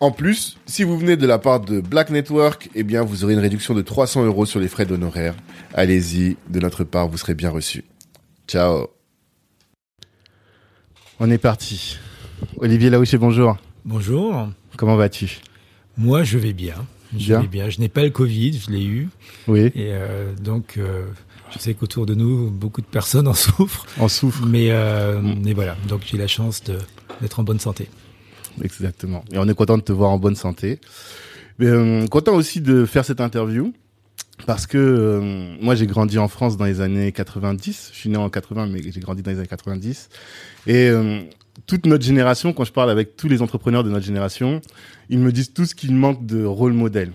En plus, si vous venez de la part de Black Network, eh bien, vous aurez une réduction de 300 euros sur les frais d'honoraires. Allez-y, de notre part, vous serez bien reçu. Ciao. On est parti. Olivier Laouché, bonjour. Bonjour. Comment vas-tu? Moi, je vais bien. Je Bien. vais bien. Je n'ai pas le Covid, je l'ai eu. Oui, Et euh, donc, euh, je sais qu'autour de nous, beaucoup de personnes en souffrent. on souffre. Mais, euh, mais voilà, donc j'ai la chance de- d'être en bonne santé. Exactement. Et on est content de te voir en bonne santé. Euh, content aussi de faire cette interview parce que euh, moi j'ai grandi en France dans les années 90. Je suis né en 80, mais j'ai grandi dans les années 90. Et euh, toute notre génération, quand je parle avec tous les entrepreneurs de notre génération, ils me disent tous qu'il manque de rôle modèle.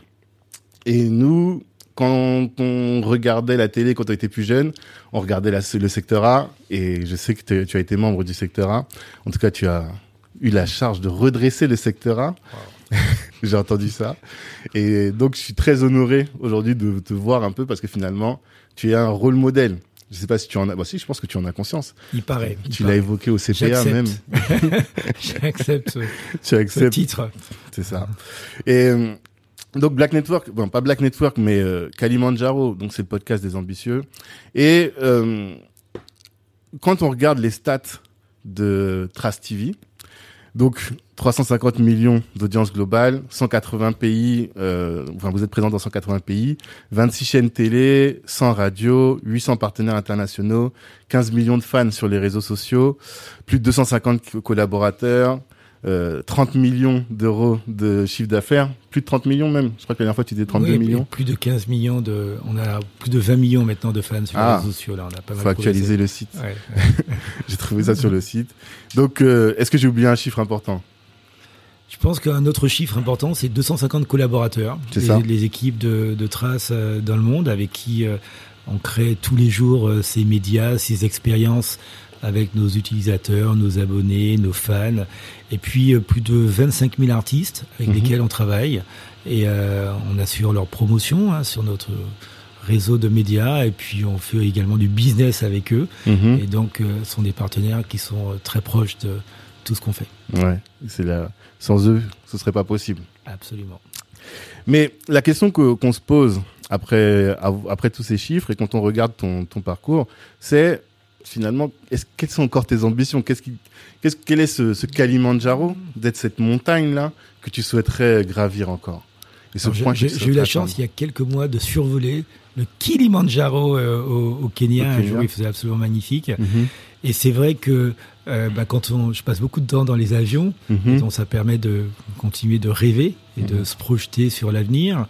Et nous, quand on regardait la télé quand on était plus jeune, on regardait le secteur A. Et je sais que tu as été membre du secteur A. En tout cas, tu as eu la charge de redresser le secteur A. J'ai entendu ça. Et donc, je suis très honoré aujourd'hui de te voir un peu parce que finalement, tu es un rôle modèle. Je sais pas si tu en as, bah si, je pense que tu en as conscience. Il paraît. Tu l'as évoqué au CPA même. J'accepte. Ce, Tu ce acceptes. titre. C'est ça. Et euh, donc Black Network, bon pas Black Network, mais euh, Kalimandjaro, donc c'est le podcast des ambitieux. Et euh, quand on regarde les stats de Trust TV, donc 350 millions d'audience globale, 180 pays, euh, enfin vous êtes présent dans 180 pays, 26 chaînes télé, 100 radios, 800 partenaires internationaux, 15 millions de fans sur les réseaux sociaux, plus de 250 co- collaborateurs, euh, 30 millions d'euros de chiffre d'affaires, plus de 30 millions même. Je crois que la dernière fois tu disais 32 Oui, millions. Plus de 15 millions de, on a plus de 20 millions maintenant de fans sur Ah. les réseaux sociaux. Là, on a pas mal Faut actualiser progressé. le site. Ouais. J'ai trouvé ça sur le site. Donc, euh, est-ce que j'ai oublié un chiffre important? Je pense qu'un autre chiffre important, c'est 250 collaborateurs. C'est les, ça. les équipes de, de Trace euh, dans le monde avec qui euh, on crée tous les jours euh, ces médias, ces expériences avec nos utilisateurs, nos abonnés, nos fans, et puis euh, plus de 25 000 artistes avec Mhm. lesquels on travaille, et euh, on assure leur promotion hein, sur notre réseau de médias, et puis on fait également du business avec eux, Mhm. et donc euh, ce sont des partenaires qui sont très proches de tout ce qu'on fait. Ouais, c'est là. Sans eux, ce serait pas possible. Absolument. Mais la question que- qu'on se pose après, après tous ces chiffres et quand on regarde ton, ton parcours, c'est finalement, est-ce, quelles sont encore tes ambitions? Qu'est-ce qui, qu'est-ce, Quel est ce, ce Kalimandjaro d'être cette montagne-là que tu souhaiterais gravir encore? Et ce Alors, point J'ai eu la chance il y a quelques mois de survoler le Kilimanjaro euh, au, au Kenya. Un jour, il faisait absolument magnifique. atteindre Mhm, Et c'est vrai que euh, bah, quand on, je passe beaucoup de temps dans les avions, mhm. donc ça permet de continuer de rêver et de Mhm. se projeter sur l'avenir.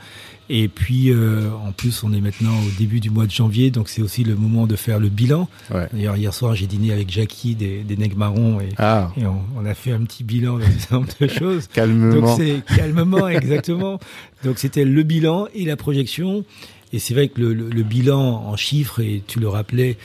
Et puis, euh, en plus, on est maintenant au début du mois de janvier, donc c'est aussi le moment de faire le bilan. Ouais. D'ailleurs, hier soir, j'ai dîné avec Jackie des, des Nègres Marrons et, Ah, et on, on a fait un petit bilan d'un certain nombre de choses. calmement. Donc c'est calmement, exactement. Donc c'était le bilan et la projection. Et c'est vrai que le, le- le bilan en chiffres, et tu le rappelais,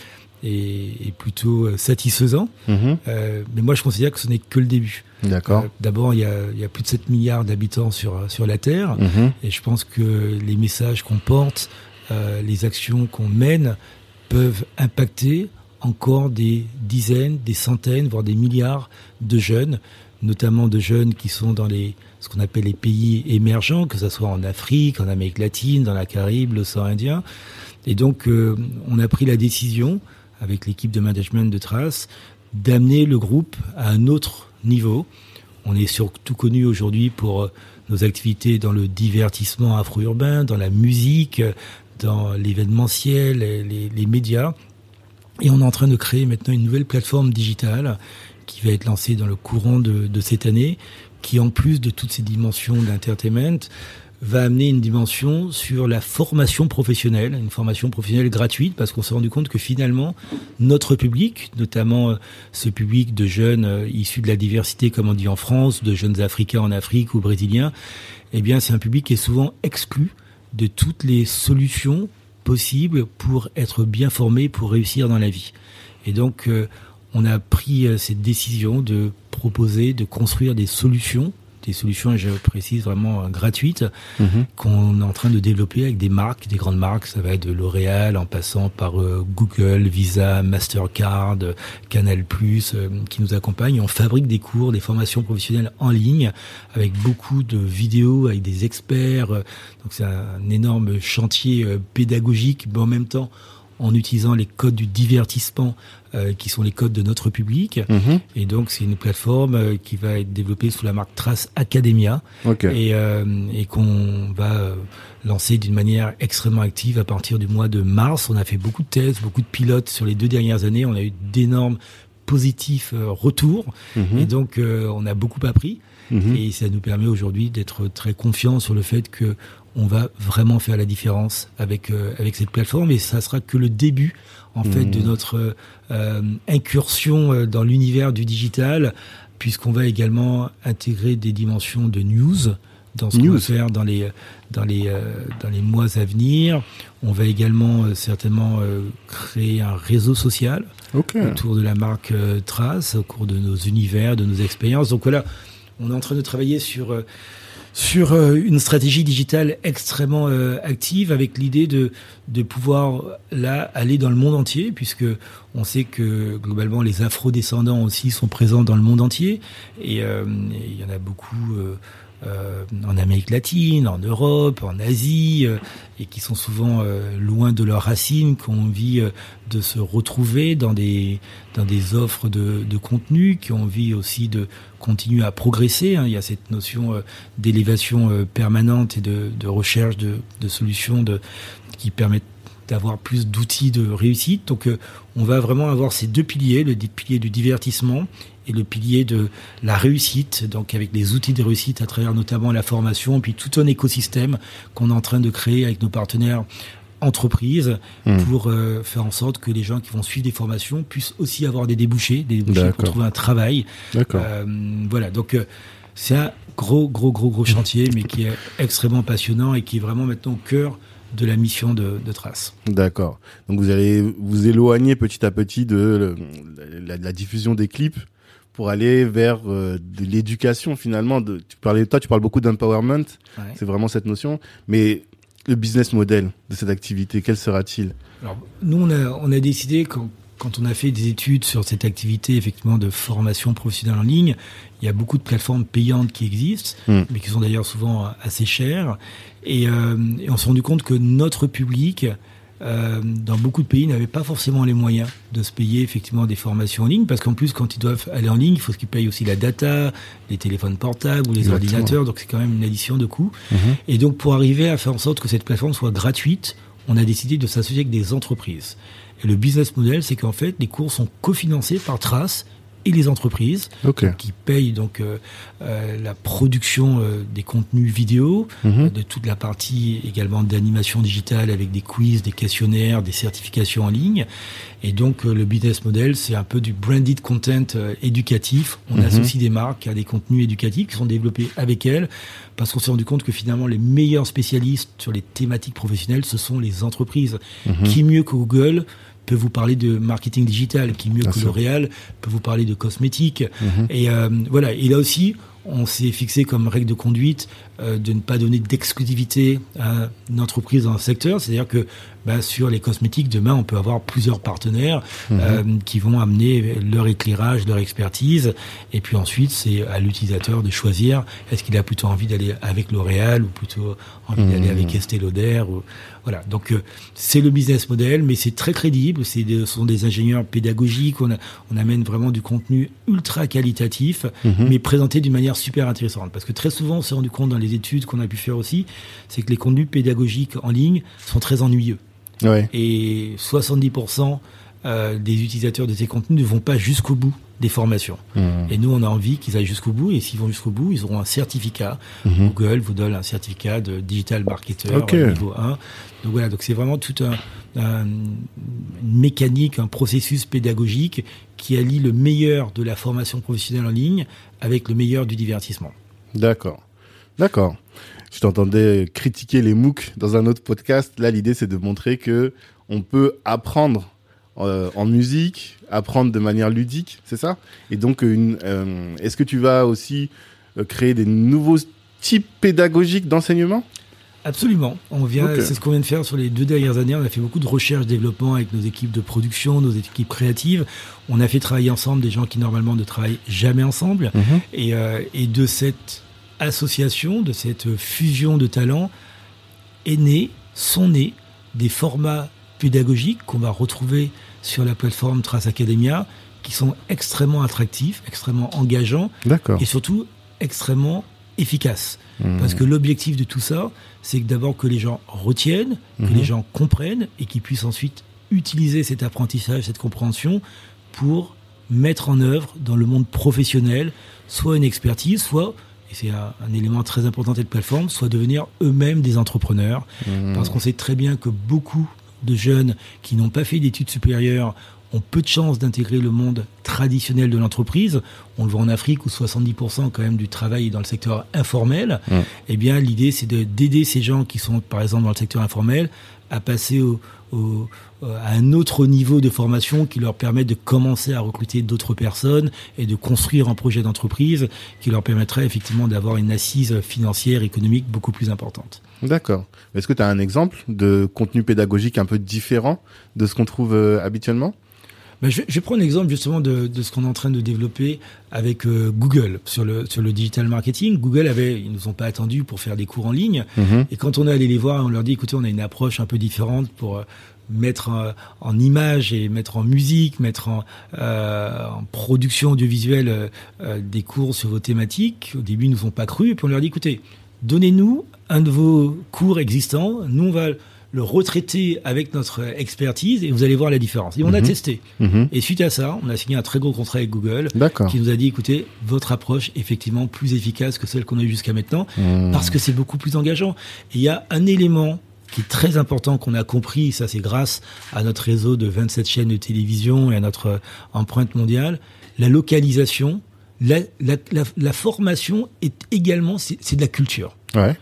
est, est plutôt euh, satisfaisant. Mhm. Euh, mais moi, je considère que ce n'est que le début. D'accord. Euh, D'abord, il y, a, il y a plus de 7 milliards d'habitants sur, sur la Terre. Mhm. Et je pense que les messages qu'on porte, euh, les actions qu'on mène peuvent impacter encore des dizaines, des centaines, voire des milliards de jeunes, notamment de jeunes qui sont dans les ce qu'on appelle les pays émergents, que ce soit en Afrique, en Amérique latine, dans la Caraïbe, l'océan Indien. Et donc, euh, on a pris la décision avec l'équipe de management de Trace, d'amener le groupe à un autre niveau. On est surtout connu aujourd'hui pour euh, nos activités dans le divertissement afro-urbain, dans la musique, dans l'événementiel, les, médias. Et on est en train de créer maintenant une nouvelle plateforme digitale qui va être lancée dans le courant de, de cette année, qui en plus de toutes ces dimensions d'entertainment, va amener une dimension sur la formation professionnelle, une formation professionnelle gratuite, parce qu'on s'est rendu compte que finalement, notre public, notamment euh, ce public de jeunes euh, issus de la diversité, comme on dit en France, de jeunes Africains en Afrique ou Brésiliens, eh bien, c'est un public qui est souvent exclu de toutes les solutions possibles pour être bien formé, pour réussir dans la vie. Et donc, euh, on a pris cette décision de proposer, de construire des solutions des solutions, je précise, vraiment euh, gratuites, mhm. qu'on est en train de développer avec des marques, des grandes marques. Ça va être de L'Oréal, en passant par euh, Google, Visa, Mastercard, Canal+, euh, qui nous accompagnent. on fabrique des cours, des formations professionnelles en ligne, avec beaucoup de vidéos, avec des experts. Donc c'est un énorme chantier pédagogique, mais en même temps, en utilisant les codes du divertissement euh, qui sont les codes de notre public. Mhm. Et donc c'est une plateforme euh, qui va être développée sous la marque Trace Academia et, euh, et qu'on va lancer d'une manière extrêmement active à partir du mois de mars. On a fait beaucoup de tests, beaucoup de pilotes sur les deux dernières années. On a eu d'énormes positifs retours mhm. et donc on a beaucoup appris. Mhm. Et ça nous permet aujourd'hui d'être très confiants sur le fait que on va vraiment faire la différence avec euh, avec cette plateforme et ça sera que le début en fait de mhm. notre euh, incursion euh, dans l'univers du digital puisqu'on va également intégrer des dimensions de news dans ce qu'on va faire dans les dans les dans les mois à venir. On va également certainement créer un réseau social autour de la marque Trace au cours de nos univers, de nos expériences. Donc voilà, on est en train de travailler sur sur euh, une stratégie digitale extrêmement euh, active avec l'idée de, de pouvoir là aller dans le monde entier puisque on sait que globalement les afro-descendants aussi sont présents dans le monde entier. Et euh, il y en a beaucoup euh, en Amérique latine, en Europe, en Asie, euh, et qui sont souvent euh, loin de leurs racines, qui ont envie de se retrouver dans des dans des offres de, de contenu, qui ont envie aussi de continuer à progresser. Hein. Il y a cette notion d'élévation permanente et de, de recherche de, de, solutions de, qui permettent d'avoir plus d'outils de réussite. Donc on va vraiment avoir ces deux piliers, le pilier du divertissement et le pilier de la réussite, donc avec des outils de réussite à travers notamment la formation, puis tout un écosystème qu'on est en train de créer avec nos partenaires entreprises hmm. pour euh, faire en sorte que les gens qui vont suivre des formations puissent aussi avoir des débouchés, des débouchés pour trouver un travail. Euh, voilà, donc euh, c'est un gros, gros, gros, gros chantier, mais qui est extrêmement passionnant et qui est vraiment maintenant au cœur de la mission de, de Trace. D'accord. Donc vous allez vous éloigner petit à petit de la diffusion des clips pour aller vers euh, de l'éducation finalement. De, tu parlais, toi, tu parles beaucoup d'empowerment. C'est vraiment cette notion. Mais le business model de cette activité, quel sera-t-il? Alors, nous, on a, on a décidé quand, quand on a fait des études sur cette activité effectivement de formation professionnelle en ligne, il y a beaucoup de plateformes payantes qui existent, hmm. mais qui sont d'ailleurs souvent assez chères. Et, euh, et on s'est rendu compte que notre public euh, dans beaucoup de pays, n'avaient pas forcément les moyens de se payer effectivement des formations en ligne, parce qu'en plus, quand ils doivent aller en ligne, il faut qu'ils payent aussi la data, les téléphones portables ou les ordinateurs, donc c'est quand même une addition de coûts. Mhm. Et donc, pour arriver à faire en sorte que cette plateforme soit gratuite, on a décidé de s'associer avec des entreprises. Et le business model, c'est qu'en fait, les cours sont cofinancés par Trace et les entreprises qui payent donc euh, euh, la production euh, des contenus vidéo, mhm. de toute la partie également d'animation digitale avec des quiz, des questionnaires, des certifications en ligne. Et donc le business model, c'est un peu du branded content éducatif. On mhm. associe des marques à des contenus éducatifs qui sont développés avec elles, parce qu'on s'est rendu compte que finalement les meilleurs spécialistes sur les thématiques professionnelles, ce sont les entreprises. Mhm. Qui mieux que Google peut vous parler de marketing digital, qui mieux que L'Oréal peut vous parler de cosmétiques. Mhm. Et euh, voilà. Et là aussi, on s'est fixé comme règle de conduite euh, de ne pas donner d'exclusivité à une entreprise dans un secteur. C'est-à-dire que bah, sur les cosmétiques, demain, on peut avoir plusieurs partenaires mhm. euh, qui vont amener leur éclairage, leur expertise. Et puis ensuite, c'est à l'utilisateur de choisir est-ce qu'il a plutôt envie d'aller avec L'Oréal ou plutôt envie d'aller mhm. avec Estée Lauder. Ou... Voilà. Donc euh, c'est le business model, mais c'est très crédible. C'est ce sont des ingénieurs pédagogiques. On, a, on amène vraiment du contenu ultra qualitatif, mhm. mais présenté d'une manière super intéressante. Parce que très souvent, on s'est rendu compte dans les études qu'on a pu faire aussi, c'est que les contenus pédagogiques en ligne sont très ennuyeux. Et 70% euh, des utilisateurs de ces contenus ne vont pas jusqu'au bout des formations. Mmh. Et nous, on a envie qu'ils aillent jusqu'au bout. Et s'ils vont jusqu'au bout, ils auront un certificat. Mmh. Google vous donne un certificat de digital marketer niveau 1. Donc voilà, donc c'est vraiment tout un, une mécanique, un processus pédagogique qui allie le meilleur de la formation professionnelle en ligne avec le meilleur du divertissement. D'accord. D'accord. Je t'entendais critiquer les MOOC dans un autre podcast. Là, l'idée, c'est de montrer que on peut apprendre euh, en musique, apprendre de manière ludique, c'est ça? Et donc, euh, est-ce que tu vas aussi euh, créer des nouveaux types pédagogiques d'enseignement? Absolument. On vient, c'est ce qu'on vient de faire sur les deux dernières années. On a fait beaucoup de recherche, développement avec nos équipes de production, nos équipes créatives. On a fait travailler ensemble des gens qui normalement ne travaillent jamais ensemble. Mhm. Et, et de cette association, de cette fusion de talents, est né, sont nés des formats pédagogiques qu'on va retrouver sur la plateforme Trace Academia, qui sont extrêmement attractifs, extrêmement engageants, et surtout extrêmement efficaces. Mmh. Parce que l'objectif de tout ça, c'est d'abord que les gens retiennent, que mmh. les gens comprennent, et qu'ils puissent ensuite utiliser cet apprentissage, cette compréhension, pour mettre en œuvre dans le monde professionnel, soit une expertise, soit et c'est un, élément très important de cette plateforme, soit devenir eux-mêmes des entrepreneurs. Mmh. Parce qu'on sait très bien que beaucoup de jeunes qui n'ont pas fait d'études supérieures ont peu de chances d'intégrer le monde traditionnel de l'entreprise. On le voit en Afrique où 70% quand même du travail est dans le secteur informel. Mmh. Eh bien, l'idée, c'est d'aider ces gens qui sont, par exemple, dans le secteur informel à passer à un autre niveau de formation qui leur permet de commencer à recruter d'autres personnes et de construire un projet d'entreprise qui leur permettrait effectivement d'avoir une assise financière, économique beaucoup plus importante. D'accord. Est-ce que tu as un exemple de contenu pédagogique un peu différent de ce qu'on trouve euh, habituellement? Ben je, je, prends un exemple justement de, de ce qu'on est en train de développer avec euh, Google sur le sur le digital marketing. Google avait, ils nous ont pas attendu pour faire des cours en ligne. Mhm. Et quand on est allé les voir, on leur dit écoutez, on a une approche un peu différente pour euh, mettre en, image et mettre en musique, mettre en, euh, en production audiovisuelle euh, des cours sur vos thématiques. Au début, ils nous ont pas cru. Et puis on leur dit écoutez, donnez-nous un de vos cours existants. Nous, on va le retraiter avec notre expertise et vous allez voir la différence. Et on a testé. Et suite à ça, on a signé un très gros contrat avec Google qui nous a dit, écoutez, votre approche est effectivement plus efficace que celle qu'on a eue jusqu'à maintenant mhm. parce que c'est beaucoup plus engageant. Et il y a un élément qui est très important qu'on a compris, ça c'est grâce à notre réseau de 27 chaînes de télévision et à notre empreinte mondiale, la localisation, la, la, la, la formation est également, c'est de la culture. Ouais.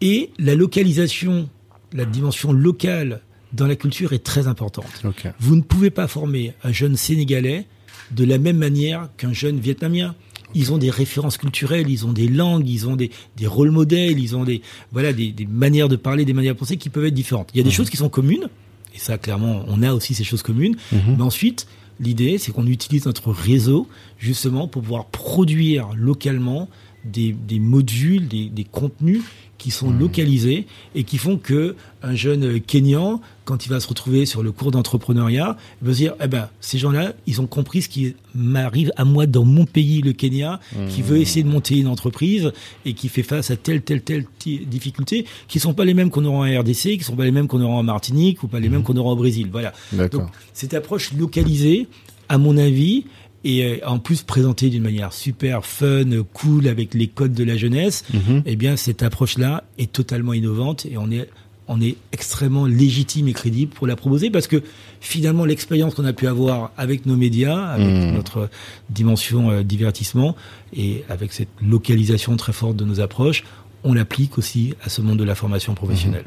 Et la localisation la dimension locale dans la culture est très importante. Vous ne pouvez pas former un jeune Sénégalais de la même manière qu'un jeune Vietnamien. Ils ont des références culturelles, ils ont des langues, ils ont des, des rôles modèles, ils ont des, voilà, des, des, manières de parler, des manières de penser qui peuvent être différentes. Il y a des mhm. choses qui sont communes, et ça, clairement, on a aussi ces choses communes. Mhm. Mais ensuite, l'idée, c'est qu'on utilise notre réseau justement pour pouvoir produire localement des, des modules, des, des contenus qui sont mmh. localisés et qui font que un jeune Kenyan, quand il va se retrouver sur le cours d'entrepreneuriat, il va se dire eh ben ces gens-là, ils ont compris ce qui m'arrive à moi dans mon pays, le Kenya, qui veut essayer de monter une entreprise et qui fait face à telle telle telle difficulté, qui sont pas les mêmes qu'on aura en RDC, qui sont pas les mêmes qu'on aura en Martinique ou pas les mêmes mmh. qu'on aura au Brésil. Voilà. Donc cette approche localisée, à mon avis, et euh, en plus présenté d'une manière super fun, cool avec les codes de la jeunesse, mhm. eh bien cette approche-là est totalement innovante et on est on est extrêmement légitime et crédible pour la proposer parce que finalement l'expérience qu'on a pu avoir avec nos médias, avec mhm. notre dimension euh, divertissement et avec cette localisation très forte de nos approches, on l'applique aussi à ce monde de la formation professionnelle.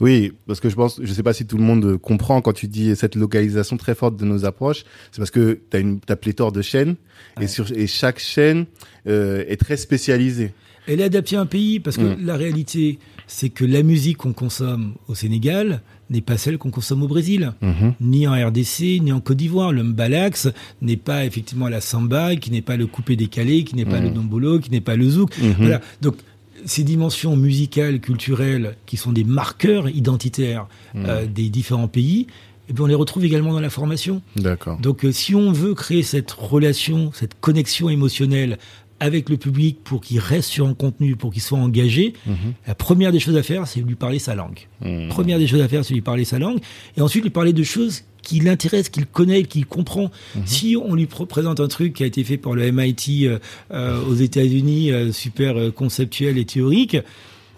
Oui, parce que je pense, je sais pas si tout le monde comprend quand tu dis cette localisation très forte de nos approches, c'est parce que tu as une as pléthore de chaînes et sur et chaque chaîne euh, est très spécialisée. Elle est adaptée à un pays parce que mm. la réalité, c'est que la musique qu'on consomme au Sénégal n'est pas celle qu'on consomme au Brésil, mm-hmm. ni en RDC, ni en Côte d'Ivoire. Le mbalax n'est pas effectivement la samba, qui n'est pas le coupé décalé, qui n'est pas le mm. dombolo, qui n'est pas le zouk. Mm-hmm. Voilà. Donc ces dimensions musicales, culturelles, qui sont des marqueurs identitaires hmm. euh, des différents pays, eh bien, on les retrouve également dans la formation. D'accord. Donc, euh, si on veut créer cette relation, cette connexion émotionnelle avec le public pour qu'il reste sur un contenu, pour qu'il soit engagé, mhm. la première des choses à faire, c'est lui parler sa langue. Hmm. Première des choses à faire, c'est lui parler sa langue, et ensuite lui parler de choses qui l'intéresse, qu'il connaît, qu'il comprend. Mhm. Si on lui présente un truc qui a été fait par le MIT euh, euh, aux États-Unis, euh, super conceptuel et théorique,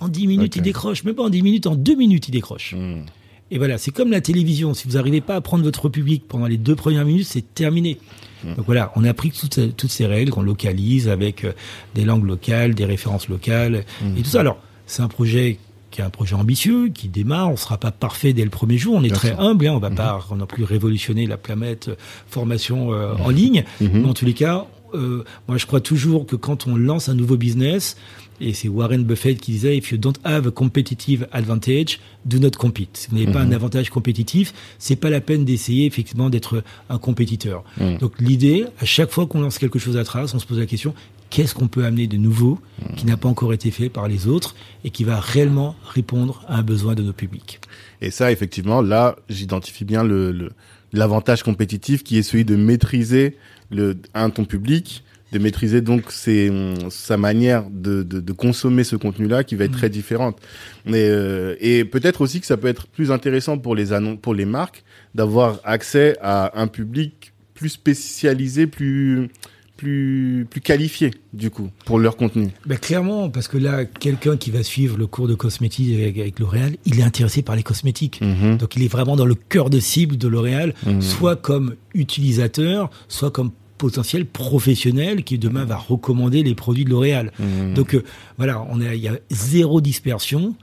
en 10 minutes il décroche, même pas en 10 minutes, en 2 minutes il décroche. Hmm. Et voilà, c'est comme la télévision. Si vous n'arrivez pas à prendre votre public pendant les deux premières minutes, c'est terminé. Hmm. Donc voilà, on a pris toutes, toutes ces règles qu'on localise avec des langues locales, des références locales et tout ça. Alors, c'est un projet qui est un projet ambitieux, qui démarre. On ne sera pas parfait dès le premier jour. On est très humble. Hein, on va mhm. pas non plus révolutionner la planète euh, formation euh, en ligne. Mhm. Mais en tous les cas, euh, moi, je crois toujours que quand on lance un nouveau business, et c'est Warren Buffett qui disait If you don't have a competitive advantage, do not compete. Si vous n'avez pas un mhm. avantage compétitif, c'est pas la peine d'essayer effectivement d'être un compétiteur. Donc l'idée, à chaque fois qu'on lance quelque chose à trace, on se pose la question qu'est-ce qu'on peut amener de nouveau qui n'a pas encore été fait par les autres et qui va réellement répondre à un besoin de nos publics. Et ça, effectivement, là, j'identifie bien le l'avantage compétitif qui est celui de maîtriser le un ton public, de maîtriser donc ses, sa manière de, de, de consommer ce contenu-là qui va être très mmh. différente. Mais, euh, et peut-être aussi que ça peut être plus intéressant pour les pour les marques d'avoir accès à un public plus spécialisé, plus plus, plus qualifiés, du coup, pour leur contenu. Ben clairement, parce que là, quelqu'un qui va suivre le cours de cosmétique avec, L'Oréal, il est intéressé par les cosmétiques. Mhm. Donc, il est vraiment dans le cœur de cible de L'Oréal, mhm. soit comme utilisateur, soit comme potentiel professionnel qui demain va recommander les produits de L'Oréal. Mhm. Donc, euh, voilà, on il y a zéro dispersion,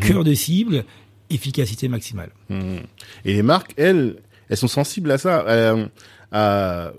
cœur de cible, efficacité maximale. Et les marques, elles, elles sont sensibles à ça. Euh, à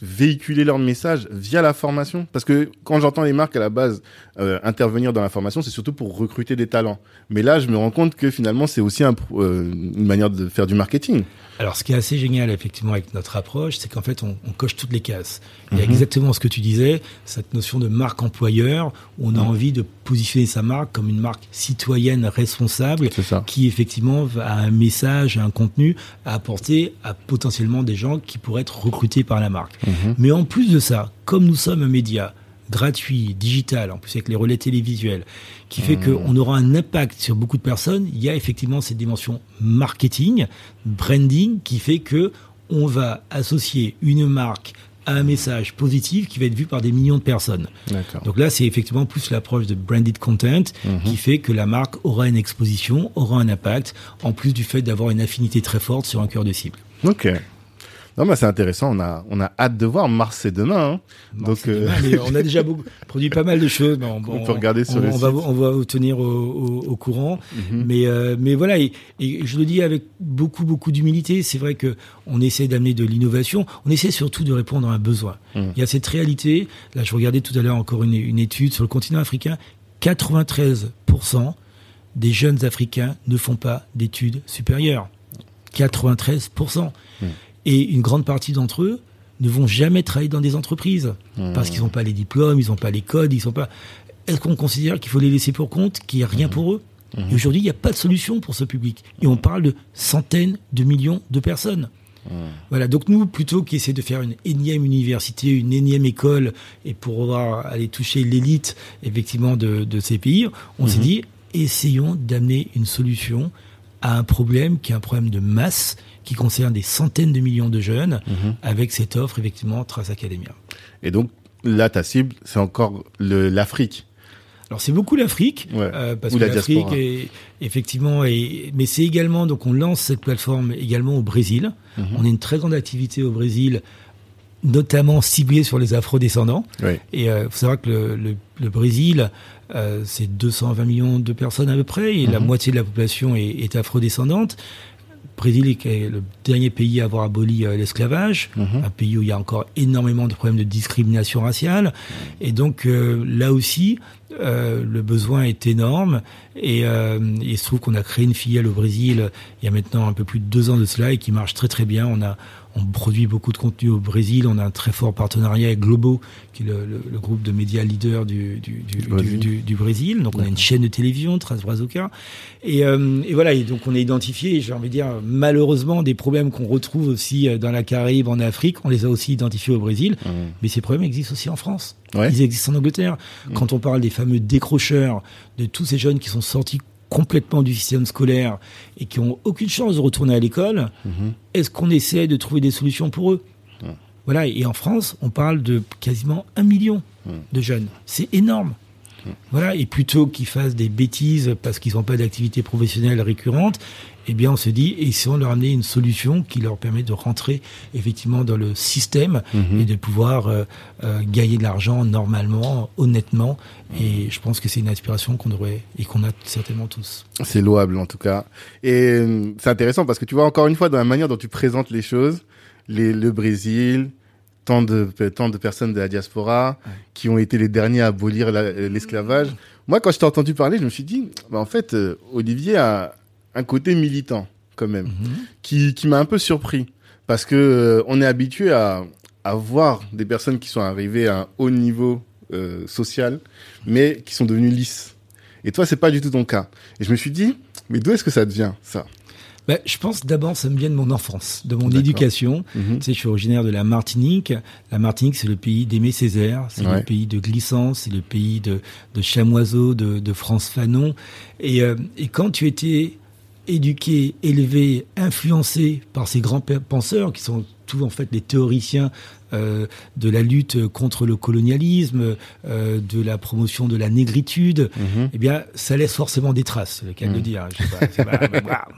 véhiculer leur message via la formation Parce que quand j'entends les marques à la base euh, intervenir dans la formation, c'est surtout pour recruter des talents. Mais là, je me rends compte que finalement, c'est aussi un, euh, une manière de faire du marketing. Alors, ce qui est assez génial, effectivement, avec notre approche, c'est qu'en fait, on, on, coche toutes les cases. Il y a mhm. exactement ce que tu disais, cette notion de marque employeur, où on a mhm. envie de positionner sa marque comme une marque citoyenne responsable, qui effectivement a un message, un contenu à apporter à potentiellement des gens qui pourraient être recrutés par la marque. Mhm. Mais en plus de ça, comme nous sommes un média gratuit, digital, en plus avec les relais télévisuels, qui fait mmh. qu'on aura un impact sur beaucoup de personnes. Il y a effectivement cette dimension marketing, branding, qui fait que on va associer une marque à un message positif qui va être vu par des millions de personnes. Donc là, c'est effectivement plus l'approche de branded content mmh. qui fait que la marque aura une exposition, aura un impact, en plus du fait d'avoir une affinité très forte sur un cœur de cible. Ok. Non, mais c'est intéressant. On a, on a hâte de voir. Mars, c'est demain. Hein. Donc, euh, on a déjà beaucoup, produit pas mal de choses. on, on, peut regarder sur le. Va, on va vous tenir au, au, au courant. Mhm. Mais, euh, mais voilà. Et, et, je le dis avec beaucoup, beaucoup d'humilité. C'est vrai que on essaie d'amener de l'innovation. On essaie surtout de répondre à un besoin. Mhm. Il y a cette réalité. Là, je regardais tout à l'heure encore une, une étude sur le continent africain. 93% des jeunes Africains ne font pas d'études supérieures. 93%. Et une grande partie d'entre eux ne vont jamais travailler dans des entreprises mmh. parce qu'ils n'ont pas les diplômes, ils n'ont pas les codes, ils sont pas. Est-ce qu'on considère qu'il faut les laisser pour compte, qu'il n'y a rien mmh. pour eux? Mmh. Et aujourd'hui, il n'y a pas de solution pour ce public. Et on parle de centaines de millions de personnes. Voilà, donc nous, plutôt qu'essayer de faire une énième université, une énième école, et pour pouvoir aller toucher l'élite, effectivement, de, de, ces pays, on s'est dit, essayons d'amener une solution à un problème qui est un problème de masse qui concerne des centaines de millions de jeunes mhm. avec cette offre effectivement Trace Academia. Et donc là, ta cible, c'est encore l'Afrique. Alors c'est beaucoup l'Afrique, euh, parce que l'Afrique est effectivement, mais c'est également donc on lance cette plateforme également au Brésil. Mhm. On a une très grande activité au Brésil notamment ciblé sur les afro-descendants. Oui. Et il faut savoir que le, le, le Brésil, euh, c'est 220 millions de personnes à peu près, et la Mhm. moitié de la population est, est afro-descendante. Brésil est le dernier pays à avoir aboli euh, l'esclavage, Mhm. un pays où il y a encore énormément de problèmes de discrimination raciale. Et donc euh, là aussi, euh, le besoin est énorme. Et euh, il se trouve qu'on a créé une filiale au Brésil il y a maintenant un peu plus de deux ans de cela et qui marche très très bien. On a on produit beaucoup de contenu au Brésil. On a un très fort partenariat avec Globo, qui est le, le- le groupe de médias leader du, du, du, Du Brésil. du-. Donc on a une chaîne de télévision, Transbrazuca. Et, euh, et voilà, et donc on a identifié, j'ai envie de dire, malheureusement, des problèmes qu'on retrouve aussi euh, dans la Caraïbe, en Afrique. On les a aussi identifiés au Brésil. Mais ces problèmes existent aussi en France. Ouais. Ils existent en Angleterre. Quand on parle des fameux décrocheurs, de tous ces jeunes qui sont sortis complètement du système scolaire et qui ont aucune chance de retourner à l'école, Mhm. est-ce qu'on essaie de trouver des solutions pour eux? Voilà, et en France, on parle de quasiment un million de jeunes. C'est énorme. Voilà, et plutôt qu'ils fassent des bêtises parce qu'ils n'ont pas d'activité professionnelle récurrente, eh bien, on se dit, essayons de leur amener une solution qui leur permet de rentrer effectivement dans le système Mhm. et de pouvoir euh, euh, gagner de l'argent normalement, honnêtement. Et je pense que c'est une aspiration qu'on devrait et qu'on a certainement tous. C'est louable en tout cas. Et euh, c'est intéressant parce que tu vois encore une fois dans la manière dont tu présentes les choses, les, le Brésil, tant de, tant de personnes de la diaspora qui ont été les derniers à abolir la- l'esclavage. Moi, quand je t'ai entendu parler, je me suis dit, bah, en fait, euh, Olivier a un côté militant quand même, qui, qui m'a un peu surpris parce que euh, on est habitué à, à voir des personnes qui sont arrivées à un haut niveau euh, social, mais qui sont devenues lisses. Et toi, c'est pas du tout ton cas. Et je me suis dit, mais d'où est-ce que ça devient, ça? Ben, je pense d'abord ça me vient de mon enfance, de mon éducation. Mhm. Tu sais, je suis originaire de la Martinique. La Martinique, c'est le pays d'Aimé Césaire, c'est Ouais. le pays de Glissant, c'est le pays de, de Chamoiseau, de, de France Fanon. Et, euh, et quand tu étais éduqué, élevé, influencé par ces grands pe- penseurs qui sont tous en fait les théoriciens de la lutte contre le colonialisme, euh, de la promotion de la négritude, Mhm. eh bien, ça laisse forcément des traces, c'est le cas de le Mm. dire. Je sais pas, bah,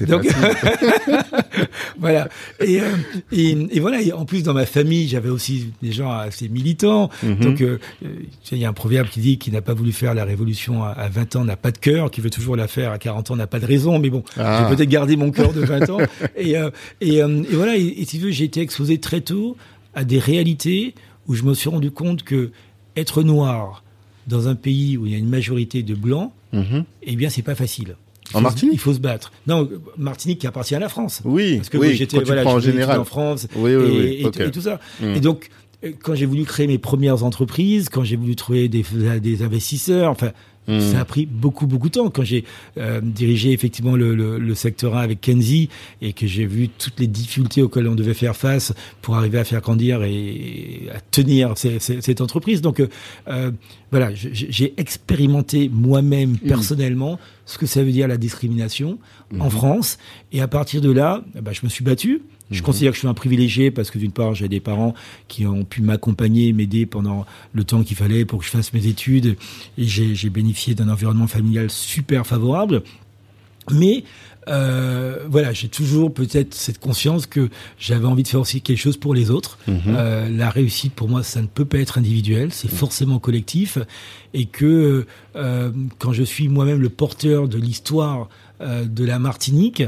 Donc, voilà. Et, euh, et, et voilà. Et en plus, dans ma famille, j'avais aussi des gens assez militants. Mhm. Donc, euh, euh, il y a un proverbe qui dit qui n'a pas voulu faire la révolution à, à 20 ans n'a pas de cœur, qui veut toujours la faire à 40 ans n'a pas de raison. Mais bon, Ah. j'ai peut-être gardé mon cœur de 20 ans. Et, euh, et, euh, et voilà. Et si tu veux, j'ai été exposé très tôt à des réalités où je me suis rendu compte que être noir dans un pays où il y a une majorité de blancs, Mhm. eh bien, c'est pas facile. Il En faut- Martinique Il faut se battre. Non, Martinique qui appartient à la France. Oui, Parce que oui, j'étais voilà, en général. en France Oui, oui, et, oui, et- ok. et tout ça. Mm. Et donc, euh, quand j'ai voulu créer mes premières entreprises, quand j'ai voulu trouver des, des investisseurs, enfin, Mm. ça a pris beaucoup, beaucoup de temps. Quand j'ai euh, dirigé effectivement le, le, le secteur 1 avec Kenzie et que j'ai vu toutes les difficultés auxquelles on devait faire face pour arriver à faire grandir et à tenir ces- ces- cette entreprise. Donc, euh, euh, voilà, j'ai expérimenté moi-même personnellement ce que ça veut dire la discrimination en France. Et à partir de là, ben, je me suis battu. Je considère que je suis un privilégié parce que d'une part, j'ai des parents qui ont pu m'accompagner, m'aider pendant le temps qu'il fallait pour que je fasse mes études. Et j'ai bénéficié d'un environnement familial super favorable. Mais euh, voilà, j'ai toujours peut-être cette conscience que j'avais envie de faire aussi quelque chose pour les autres. Mhm. Euh, la réussite, pour moi, ça ne peut pas être individuel, c'est forcément collectif. Et que euh, quand je suis moi-même le porteur de l'histoire de la Martinique,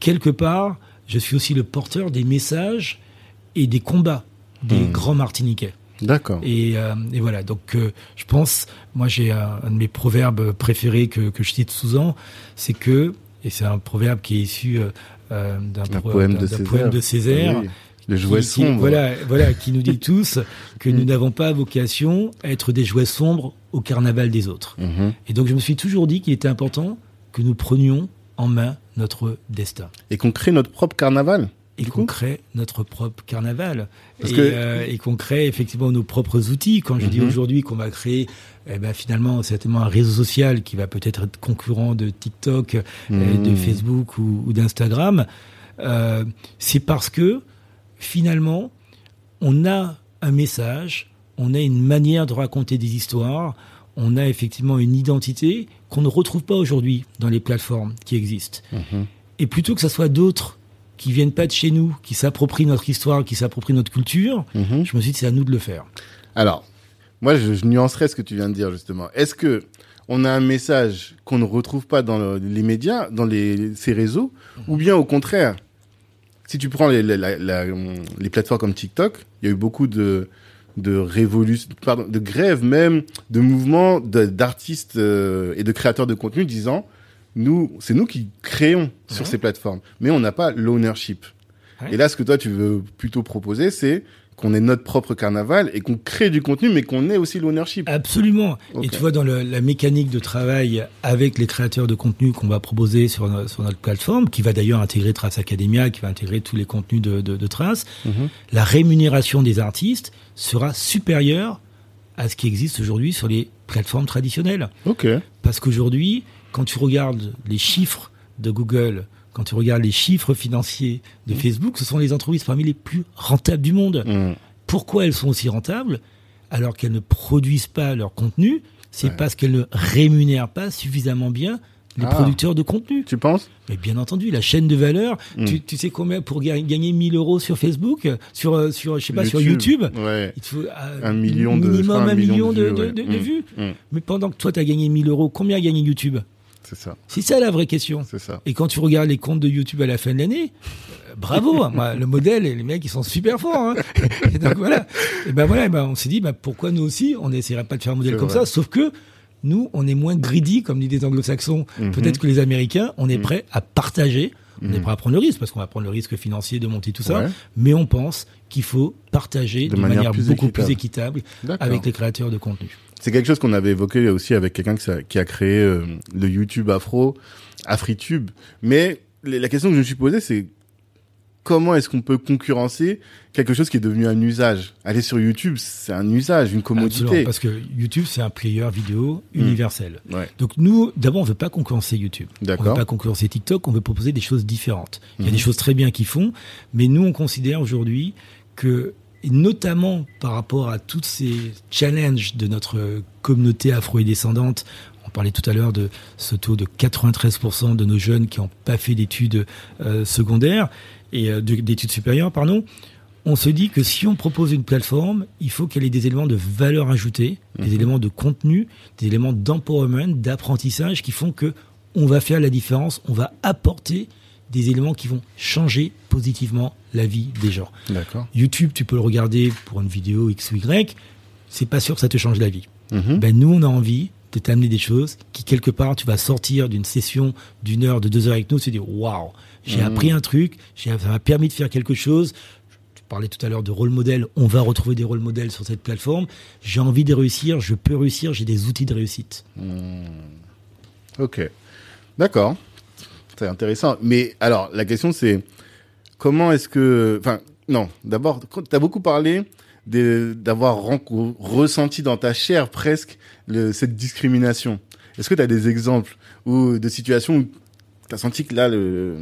quelque part, je suis aussi le porteur des messages et des combats des Mhm. grands Martiniquais. D'accord. Et, euh, et voilà, donc euh, je pense, moi j'ai un, un de mes proverbes préférés que, que je cite souvent, c'est que, et c'est un proverbe qui est issu euh, d'un pro- poème de Césaire. poème de Césaire, Oui. Le jouet qui- qui- sombre. voilà, voilà, qui nous dit tous que nous n'avons pas vocation à être des jouets sombres au carnaval des autres. Mhm. Et donc je me suis toujours dit qu'il était important que nous prenions en main notre destin Et qu'on crée notre propre carnaval. et qu'on crée notre propre carnaval Parce et, que- euh, et qu'on crée effectivement nos propres outils. Quand je dis Mhm. aujourd'hui qu'on va créer eh ben, finalement certainement un réseau social qui va peut-être être concurrent de TikTok, euh, de Mhm. Facebook ou, ou d'Instagram, euh, c'est parce que finalement on a un message, on a une manière de raconter des histoires, on a effectivement une identité qu'on ne retrouve pas aujourd'hui dans les plateformes qui existent. Mhm. Et plutôt que ça soit d'autres qui viennent pas de chez nous, qui s'approprient notre histoire, qui s'approprient notre culture, Mhm. je me suis dit c'est à nous de le faire. Alors, moi, je, je nuancerais ce que tu viens de dire, justement. Est-ce que on a un message qu'on ne retrouve pas dans le- les médias, dans les, ces réseaux, ou bien au contraire, si tu prends les, la- la- la- les plateformes comme TikTok, il y a eu beaucoup de de révolution, pardon, de grèves même, de mouvements de- d'artistes euh, et de créateurs de contenu disant, nous, c'est nous qui créons sur Ouais. ces plateformes, mais on n'a pas l'ownership. Ouais. Et là, ce que toi, tu veux plutôt proposer, c'est qu'on ait notre propre carnaval et qu'on crée du contenu, mais qu'on ait aussi l'ownership. Absolument. Et tu vois, dans le- la mécanique de travail avec les créateurs de contenu qu'on va proposer sur, no- sur notre plateforme, qui va d'ailleurs intégrer Trace Academia, qui va intégrer tous les contenus de, de, de Trace, Mhm. la rémunération des artistes sera supérieure à ce qui existe aujourd'hui sur les plateformes traditionnelles. Ok. Parce qu'aujourd'hui, quand tu regardes les chiffres de Google, quand tu regardes les chiffres financiers de Facebook, ce sont les entreprises parmi les plus rentables du monde. Mm. Pourquoi elles sont aussi rentables? Alors qu'elles ne produisent pas leur contenu C'est Ouais. parce qu'elles ne rémunèrent pas suffisamment bien les Ah. producteurs de contenu. Tu penses? Mais bien entendu, la chaîne de valeur, Mm. tu, tu sais combien pour ga- gagner 1000 euros sur Facebook, sur, euh, sur je sais pas, sur YouTube Ouais. il te faut euh, Un million de- minimum un million de, vues, de- ouais. de- de vues. Mais pendant que toi, tu as gagné 1000 euros, combien a gagné YouTube? C'est ça. C'est ça la vraie question. C'est ça. Et quand tu regardes les comptes de YouTube à la fin de l'année, euh, bravo, hein, moi, le modèle et les mecs ils sont super forts. Hein. Et donc voilà. Et ben voilà, eh ben, on s'est dit bah, pourquoi nous aussi on n'essaierait pas de faire un modèle comme vrai. ça, sauf que nous on est moins greedy comme disent les anglo-saxons, Mhm. peut-être que les Américains, on est Mhm. prêt à partager, on est Mhm. prêt à prendre le risque parce qu'on va prendre le risque financier de monter tout ça, Ouais. mais on pense qu'il faut partager De manière manière, plus beaucoup équitable. plus équitable avec les créateurs de contenu. C'est quelque chose qu'on avait évoqué aussi avec quelqu'un qui, a créé euh, le YouTube Afro, AfriTube. Mais la question que je me suis posée, c'est comment est-ce qu'on peut concurrencer quelque chose qui est devenu un usage? Aller sur YouTube, c'est un usage, une Absolument, commodité. parce que YouTube c'est un player vidéo universel. Ouais. Donc nous, d'abord, on veut pas concurrencer YouTube. On D'accord. veut pas concurrencer TikTok. On veut proposer des choses différentes. Il y a des choses très bien qu'ils font, mais nous, on considère aujourd'hui que, et notamment par rapport à tous ces challenges de notre communauté afro et descendante, on parlait tout à l'heure de ce taux de 93% de nos jeunes qui n'ont pas fait d'études euh, secondaires et euh, de- d'études supérieures, pardon. On se dit que si on propose une plateforme, il faut qu'elle ait des éléments de valeur ajoutée, des Mhm. éléments de contenu, des éléments d'empowerment, d'apprentissage qui font que on va faire la différence, on va apporter des éléments qui vont changer positivement la vie des gens. D'accord. YouTube, tu peux le regarder pour une vidéo X ou Y, c'est pas sûr que ça te change la vie. Mhm. Ben nous, on a envie de t'amener des choses qui quelque part tu vas sortir d'une session d'une heure, de deux heures avec nous, se dire waouh, j'ai Mhm. appris un truc, ça m'a permis de faire quelque chose. Tu parlais tout à l'heure de rôle modèle, on va retrouver des rôles modèles sur cette plateforme. J'ai envie de réussir, je peux réussir, j'ai des outils de réussite. Ok. D'accord. C'est intéressant. Mais alors, la question c'est comment est-ce que. Enfin, non. D'abord, tu as beaucoup parlé d'avoir ressenti dans ta chair presque le- cette discrimination. Est-ce que tu as des exemples ou de situations où tu as senti que là, le.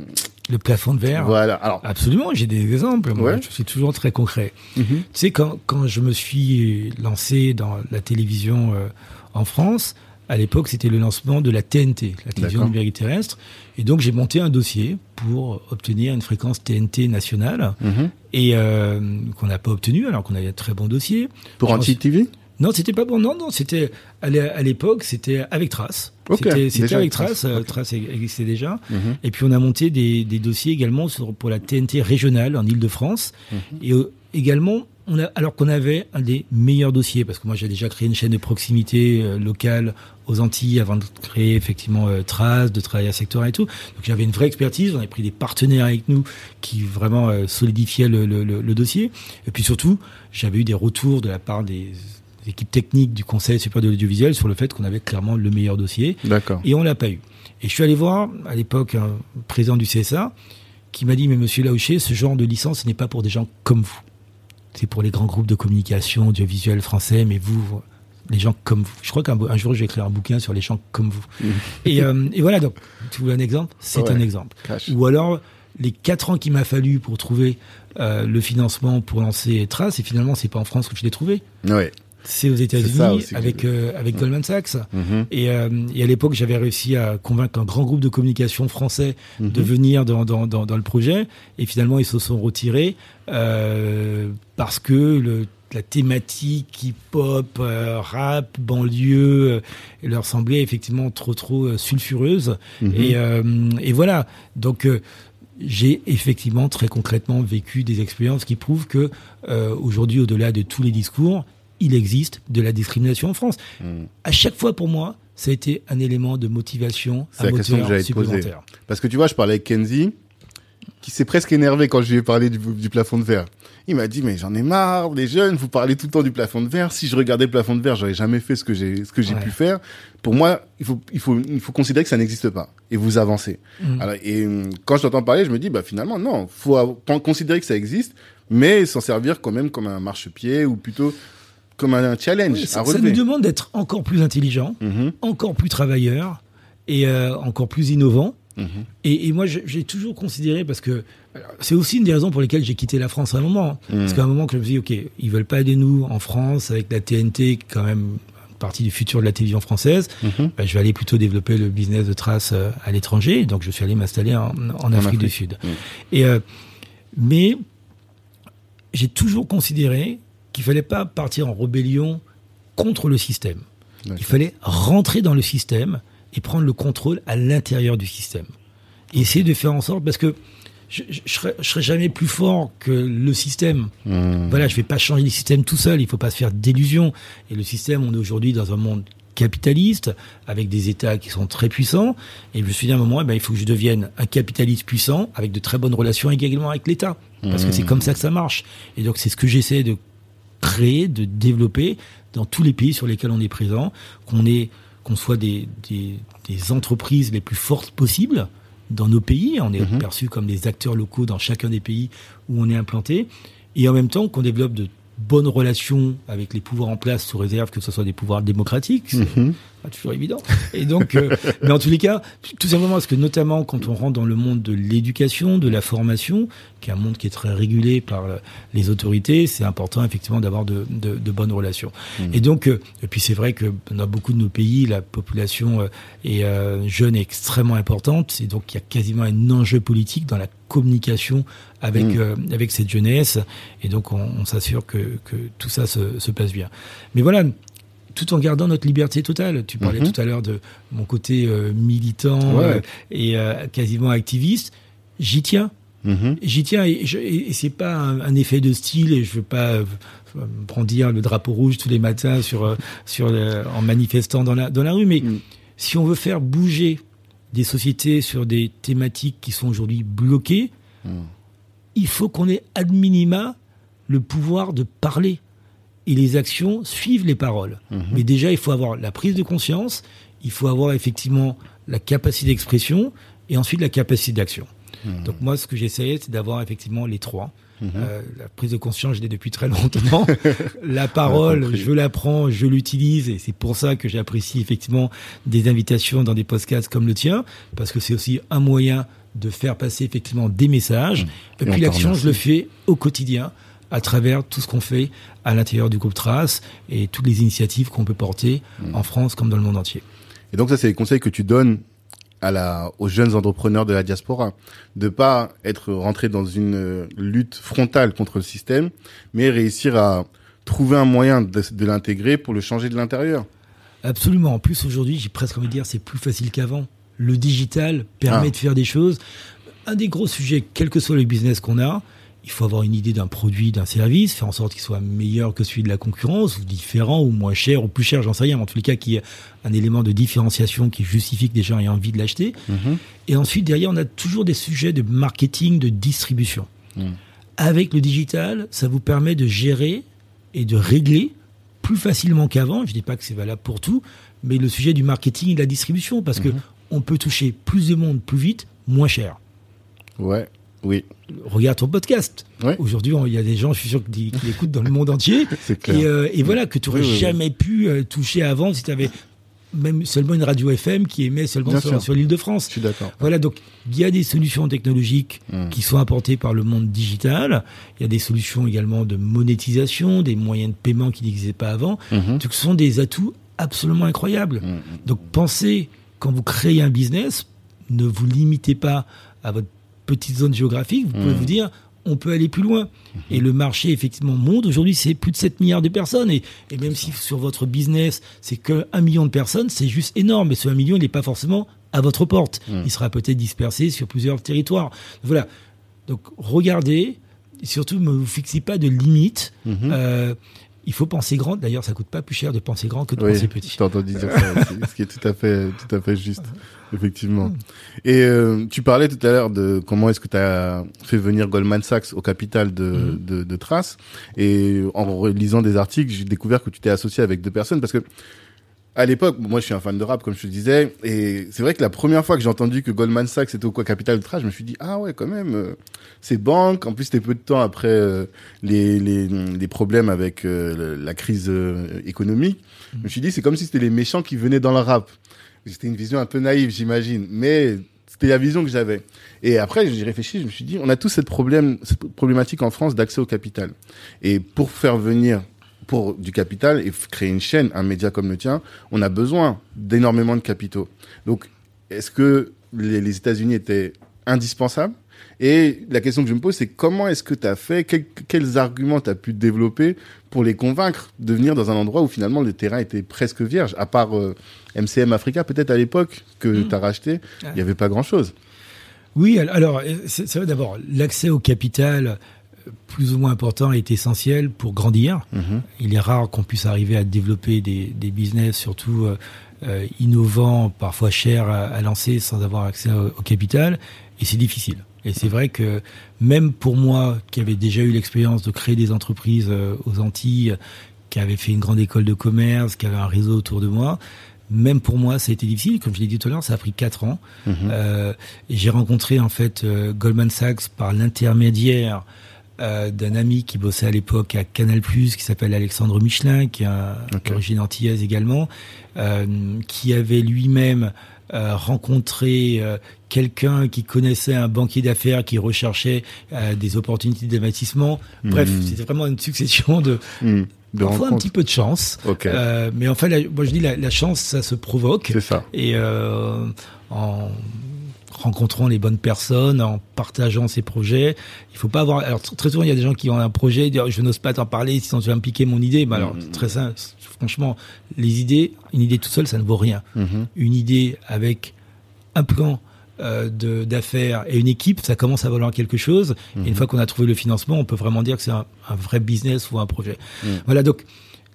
Le plafond de verre. Voilà. Alors. Absolument, j'ai des exemples. Moi, Ouais. je suis toujours très concret. Mhm. Tu sais, quand, quand je me suis lancé dans la télévision euh, en France, à l'époque, c'était le lancement de la TNT, la télévision numérique terrestre. Et donc, j'ai monté un dossier pour obtenir une fréquence TNT nationale Mhm. et euh, qu'on n'a pas obtenu alors qu'on avait un très bon dossier. Pour Anti-TV? Non, c'était pas bon. Non, non, c'était à l'é- à l'époque, c'était avec Trace. Ok, C'était avec Trace. Trace, euh. Trace existait déjà. Mhm. Et puis on a monté des, des dossiers également sur, pour la TNT régionale en Ile-de-France. Mhm. Et euh, également, on a, alors qu'on avait un des meilleurs dossiers, parce que moi j'ai déjà créé une chaîne de proximité euh, locale aux Antilles avant de créer effectivement euh, Trace, de travailler à Sectora et tout. Donc j'avais une vraie expertise, on avait pris des partenaires avec nous qui vraiment euh, solidifiaient le, le- le- le dossier. Et puis surtout, j'avais eu des retours de la part des des équipes techniques du Conseil supérieur de l'audiovisuel sur le fait qu'on avait clairement le meilleur dossier. D'accord. Et on l'a pas eu. Et je suis allé voir, à l'époque, un président du CSA, qui m'a dit, mais monsieur Laouché, ce genre de licence, ce n'est pas pour des gens comme vous. C'est pour les grands groupes de communication audiovisuelle français, mais vous, les gens comme vous. Je crois qu'un un jour, je vais écrire un bouquin sur les gens comme vous. Et, euh, et voilà, donc, tu veux un exemple? C'est Ouais. un exemple. Cash. Ou alors, les quatre ans qu'il m'a fallu pour trouver euh, le financement pour lancer Trace, et finalement, c'est pas en France que je l'ai trouvé. Ouais. C'est aux États-Unis avec euh, avec Goldman Sachs. Mhm. Et, euh, et, à l'époque, j'avais réussi à convaincre un grand groupe de communication français de mhm. venir dans, dans, dans, dans, le projet. Et finalement, ils se sont retirés euh, parce que le la thématique hip-hop, rap, banlieue, leur semblait effectivement trop trop sulfureuse. Mhm. Et, et, voilà. Donc j'ai effectivement très concrètement vécu des expériences qui prouvent que euh, aujourd'hui, au-delà de tous les discours, il existe de la discrimination en France. Hmm. À chaque fois, pour moi, ça a été un élément de motivation, un moteur que supplémentaire. Parce que tu vois, je parlais avec Kenzie, qui s'est presque énervé quand je lui ai parlé du, du plafond de verre. Il m'a dit mais j'en ai marre, les jeunes, vous parlez tout le temps du plafond de verre. Si je regardais le plafond de verre, j'aurais jamais fait ce que j'ai ce que j'ai pu faire. Pour moi, il faut il faut il faut considérer que ça n'existe pas et vous avancez. Mm. Alors, et hum, quand je t'entends parler, je me dis bah finalement non, faut considérer que ça existe, mais s'en servir quand même comme un marchepied ou plutôt comme un challenge ça, nous demande d'être encore plus intelligent, mm-hmm. encore plus travailleur et euh, encore plus innovant. Mm-hmm. Et, et, moi, j'ai toujours considéré, parce que c'est aussi une des raisons pour lesquelles j'ai quitté la France à un moment. Hein. Parce mm. qu'à un moment, que je me suis dit, OK, ils veulent pas de nous en France, avec la TNT, quand même partie du futur de la télévision française, ben, je vais aller plutôt développer le business de trace euh, à l'étranger. Donc, je suis allé m'installer en, en, Afrique, du Sud. Et, euh, mais j'ai toujours considéré qu'il fallait pas partir en rébellion contre le système. Il fallait rentrer dans le système et prendre le contrôle à l'intérieur du système. Et essayer de faire en sorte, parce que je, je, serai, jamais plus fort que le système. Mmh. Voilà, je vais pas changer le système tout seul. Il faut pas se faire d'illusions. Et le système, on est aujourd'hui dans un monde capitaliste avec des États qui sont très puissants. Et je me suis dit à un moment, eh ben, il faut que je devienne un capitaliste puissant avec de très bonnes relations également avec l'État, parce que c'est mmh. comme ça que ça marche. Et donc c'est ce que j'essaie de créer, de développer dans tous les pays sur lesquels on est présent, qu'on est qu'on soit des, des, des, entreprises les plus fortes possibles dans nos pays. On est mhm. perçu comme des acteurs locaux dans chacun des pays où on est implanté. Et en même temps qu'on développe de bonnes relations avec les pouvoirs en place sous réserve que ce soit des pouvoirs démocratiques. Mhm pas toujours évident. Et donc, euh, mais en tous les cas, tout simplement parce que notamment quand on rentre dans le monde de l'éducation, de la formation, qui est un monde qui est très régulé par les autorités, c'est important effectivement d'avoir de, de, de, bonnes relations. Mmh. Et donc, euh, et puis c'est vrai que dans beaucoup de nos pays, la population euh, est jeune et extrêmement importante, et donc il y a quasiment un enjeu politique dans la communication avec mmh. avec cette jeunesse, et donc on, on s'assure que, que tout ça se, se passe bien. Mais voilà, tout en gardant notre liberté totale. Tu parlais mhm. tout à l'heure de mon côté euh, militant euh, et euh, quasiment activiste. J'y tiens. Mhm. J'y tiens et, et, c'est pas un, effet de style et je veux pas brandir le drapeau rouge tous les matins sur sur en manifestant dans la dans la rue. Mais mm. si on veut faire bouger des sociétés sur des thématiques qui sont aujourd'hui bloquées, mm. il faut qu'on ait ad minima le pouvoir de parler et les actions suivent les paroles. Mhm. Mais déjà, il faut avoir la prise de conscience, il faut avoir effectivement la capacité d'expression et ensuite la capacité d'action. Mhm. Donc moi, ce que j'essayais, c'est d'avoir effectivement les trois. Mhm. Euh, la prise de conscience, je l'ai depuis très longtemps. la parole, je l'apprends, je l'utilise, et c'est pour ça que j'apprécie effectivement des invitations dans des podcasts comme le tien, parce que c'est aussi un moyen de faire passer effectivement des messages. Et, puis l'action, je le fais au quotidien à travers tout ce qu'on fait à l'intérieur du groupe Trace et toutes les initiatives qu'on peut porter mm. en France comme dans le monde entier. Et donc ça, c'est les conseils que tu donnes à la, aux jeunes entrepreneurs de la diaspora, de pas être rentré dans une euh, lutte frontale contre le système, mais réussir à trouver un moyen de, de l'intégrer pour le changer de l'intérieur. Absolument. En plus, aujourd'hui, j'ai presque envie de dire, c'est plus facile qu'avant. Le digital permet ah. de faire des choses. Un des gros sujets, quel que soit le business qu'on a, il faut avoir une idée d'un produit, d'un service, faire en sorte qu'il soit meilleur que celui de la concurrence, ou différent, ou moins cher, ou plus cher, j'en sais rien, en tous les cas, qui est un élément de différenciation qui justifie que des gens aient envie de l'acheter. Mhm. Et ensuite, derrière, on a toujours des sujets de marketing, de distribution. Mhm. Avec le digital, ça vous permet de gérer et de régler plus facilement qu'avant. Je dis pas que c'est valable pour tout, mais le sujet du marketing et de la distribution, parce que mhm. on peut toucher plus de monde plus vite, moins cher. Ouais. Oui. Regarde ton podcast. Aujourd'hui, il y a des gens, je suis sûr, qui, l'écoutent dans le monde entier. Et, euh, et, voilà, que tu n'aurais jamais pu euh, toucher avant si tu avais même seulement une radio FM qui émet seulement sur, l'île de France. Je suis d'accord. Voilà, donc il y a des solutions technologiques mmh. qui sont apportées par le monde digital. Il y a des solutions également de monétisation, des moyens de paiement qui n'existaient pas avant. Mmh. Donc ce sont des atouts absolument incroyables. Mmh. Donc pensez, quand vous créez un business, ne vous limitez pas à votre petite zone géographique. Vous pouvez vous dire, on peut aller plus loin. Et le marché, effectivement, monte. Aujourd'hui, c'est plus de 7 milliards de personnes. Et, même si sur votre business, c'est que 1 million de personnes, c'est juste énorme. Mais ce 1 million, il n'est pas forcément à votre porte. Mm. Il sera peut-être dispersé sur plusieurs territoires. Voilà. Donc, regardez. surtout, ne vous fixez pas de limites. Mm-hmm. Euh, il faut penser grand. D'ailleurs, ça coûte pas plus cher de penser grand que de penser petit. Je t'ai entendu dire ça, ce qui est tout à fait, tout à fait juste, effectivement. Et euh, tu parlais tout à l'heure de comment est-ce que tu as fait venir Goldman Sachs au capital de, mm. de, de Trace. Et en lisant des articles, j'ai découvert que tu t'es associé avec deux personnes parce que à l'époque, moi je suis un fan de rap comme je te disais, et c'est vrai que la première fois que j'ai entendu que Goldman Sachs était au quoi capital ultra, je me suis dit ah ouais quand même, euh, c'est banque. En plus c'était peu de temps après euh, les, les, les problèmes avec euh, la crise économique. Je me suis dit c'est comme si c'était les méchants qui venaient dans le rap. C'était une vision un peu naïve j'imagine, mais c'était la vision que j'avais. Et après j'ai réfléchi, je me suis dit on a tous cette problème, cette problématique en France d'accès au capital. Et pour faire venir pour du capital et créer une chaîne, un média comme le tien, on a besoin d'énormément de capitaux. Donc, est-ce que les, États-Unis étaient indispensables? Et la question que je me pose, c'est comment est-ce que tu as fait, quels arguments tu as pu développer pour les convaincre de venir dans un endroit où finalement le terrain était presque vierge, à part MCM euh, Africa, peut-être à l'époque que mmh. tu as racheté, il n'y avait pas grand-chose. Oui, alors c'est vrai d'abord, l'accès au capital, plus ou moins important est essentiel pour grandir. Mhm. Il est rare qu'on puisse arriver à développer des, business, surtout euh, euh, innovants, parfois chers à, lancer sans avoir accès au, capital, et c'est difficile. Et c'est vrai que même pour moi, qui avait déjà eu l'expérience de créer des entreprises euh, aux Antilles, qui avait fait une grande école de commerce, qui avait un réseau autour de moi, même pour moi, ça a été difficile. Comme je l'ai dit tout à l'heure, ça a pris quatre ans. Mhm. j'ai rencontré en fait Goldman Sachs par l'intermédiaire euh, d'un ami qui bossait à l'époque à Canal+, qui s'appelle Alexandre Michelin, qui est d'origine antillaise également, euh, qui avait lui-même euh, rencontré quelqu'un qui connaissait un banquier d'affaires qui recherchait des opportunités d'investissement. Bref, hmm. c'était vraiment une succession de... Hmm. parfois un petit peu de chance. mais enfin, moi je dis la, la, chance, ça se provoque. C'est ça. Et en rencontrant les bonnes personnes, en partageant ses projets. Il faut pas avoir. Alors très souvent, il y a des gens qui ont un projet, dire je n'ose pas t'en parler, sinon tu vas me piquer mon idée. Bah, alors mm-hmm. très simple. Franchement, les idées, une idée toute seule, ça ne vaut rien. Mm-hmm. Une idée avec un plan euh, d'affaires et une équipe, ça commence à valoir quelque chose. Et une mm-hmm. fois qu'on a trouvé le financement, on peut vraiment dire que c'est un, vrai business ou un projet. Mm. Voilà. Donc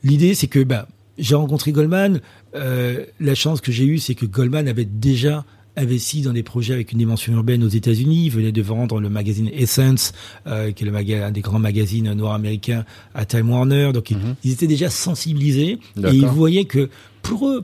l'idée, c'est que bah, j'ai rencontré Goldman. Euh, la chance que j'ai eue, c'est que Goldman avait déjà investi dans des projets avec une dimension urbaine aux États-Unis. Il venait de vendre le magazine Essence, euh, qui est le un des grands magazines noirs américains à Time Warner. Donc mhm. ils étaient déjà sensibilisés et ils voyaient que pour eux,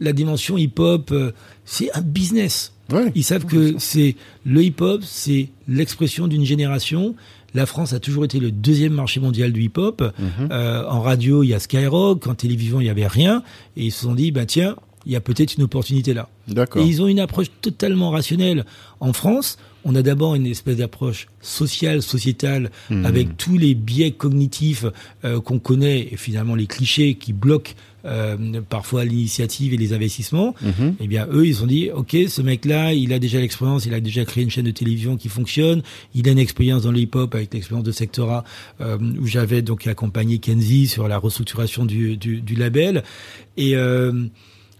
la dimension hip-hop, euh, c'est un business. Ils savent que c'est le hip-hop, c'est l'expression d'une génération. La France a toujours été le deuxième marché mondial du hip-hop. Mhm. Euh, en radio, il y a Skyrock. En télévision, il y avait rien. Et ils se sont dit, bah tiens, il y a peut-être une opportunité là. Et ils ont une approche totalement rationnelle. En France, on a d'abord une espèce d'approche sociale, sociétale, hmm. avec tous les biais cognitifs euh, qu'on connaît et finalement les clichés qui bloquent euh, parfois l'initiative et les investissements. Mhm. Eh bien, eux, ils ont dit, ok, ce mec-là, il a déjà l'expérience, il a déjà créé une chaîne de télévision qui fonctionne, il a une expérience dans le hip-hop avec l'expérience de Sectora, euh, où j'avais donc accompagné Kenzie sur la restructuration du, du, du label. Et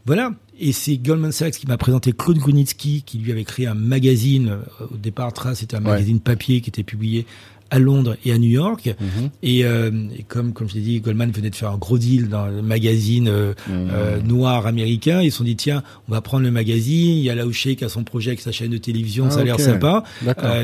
voilà. Et c'est Goldman Sachs qui m'a présenté Claude Grunitzky, qui lui avait créé un magazine. Euh, au départ, Trace, c'était un magazine papier qui était publié à Londres et à New York. Mhm. Et, euh, et, comme comme je l'ai dit, Goldman venait de faire un gros deal dans le magazine euh, mhm. euh noir américain. Ils se sont dit tiens, on va prendre le magazine. Il y a Laouché qui a son projet avec sa chaîne de télévision, ça a l'air sympa.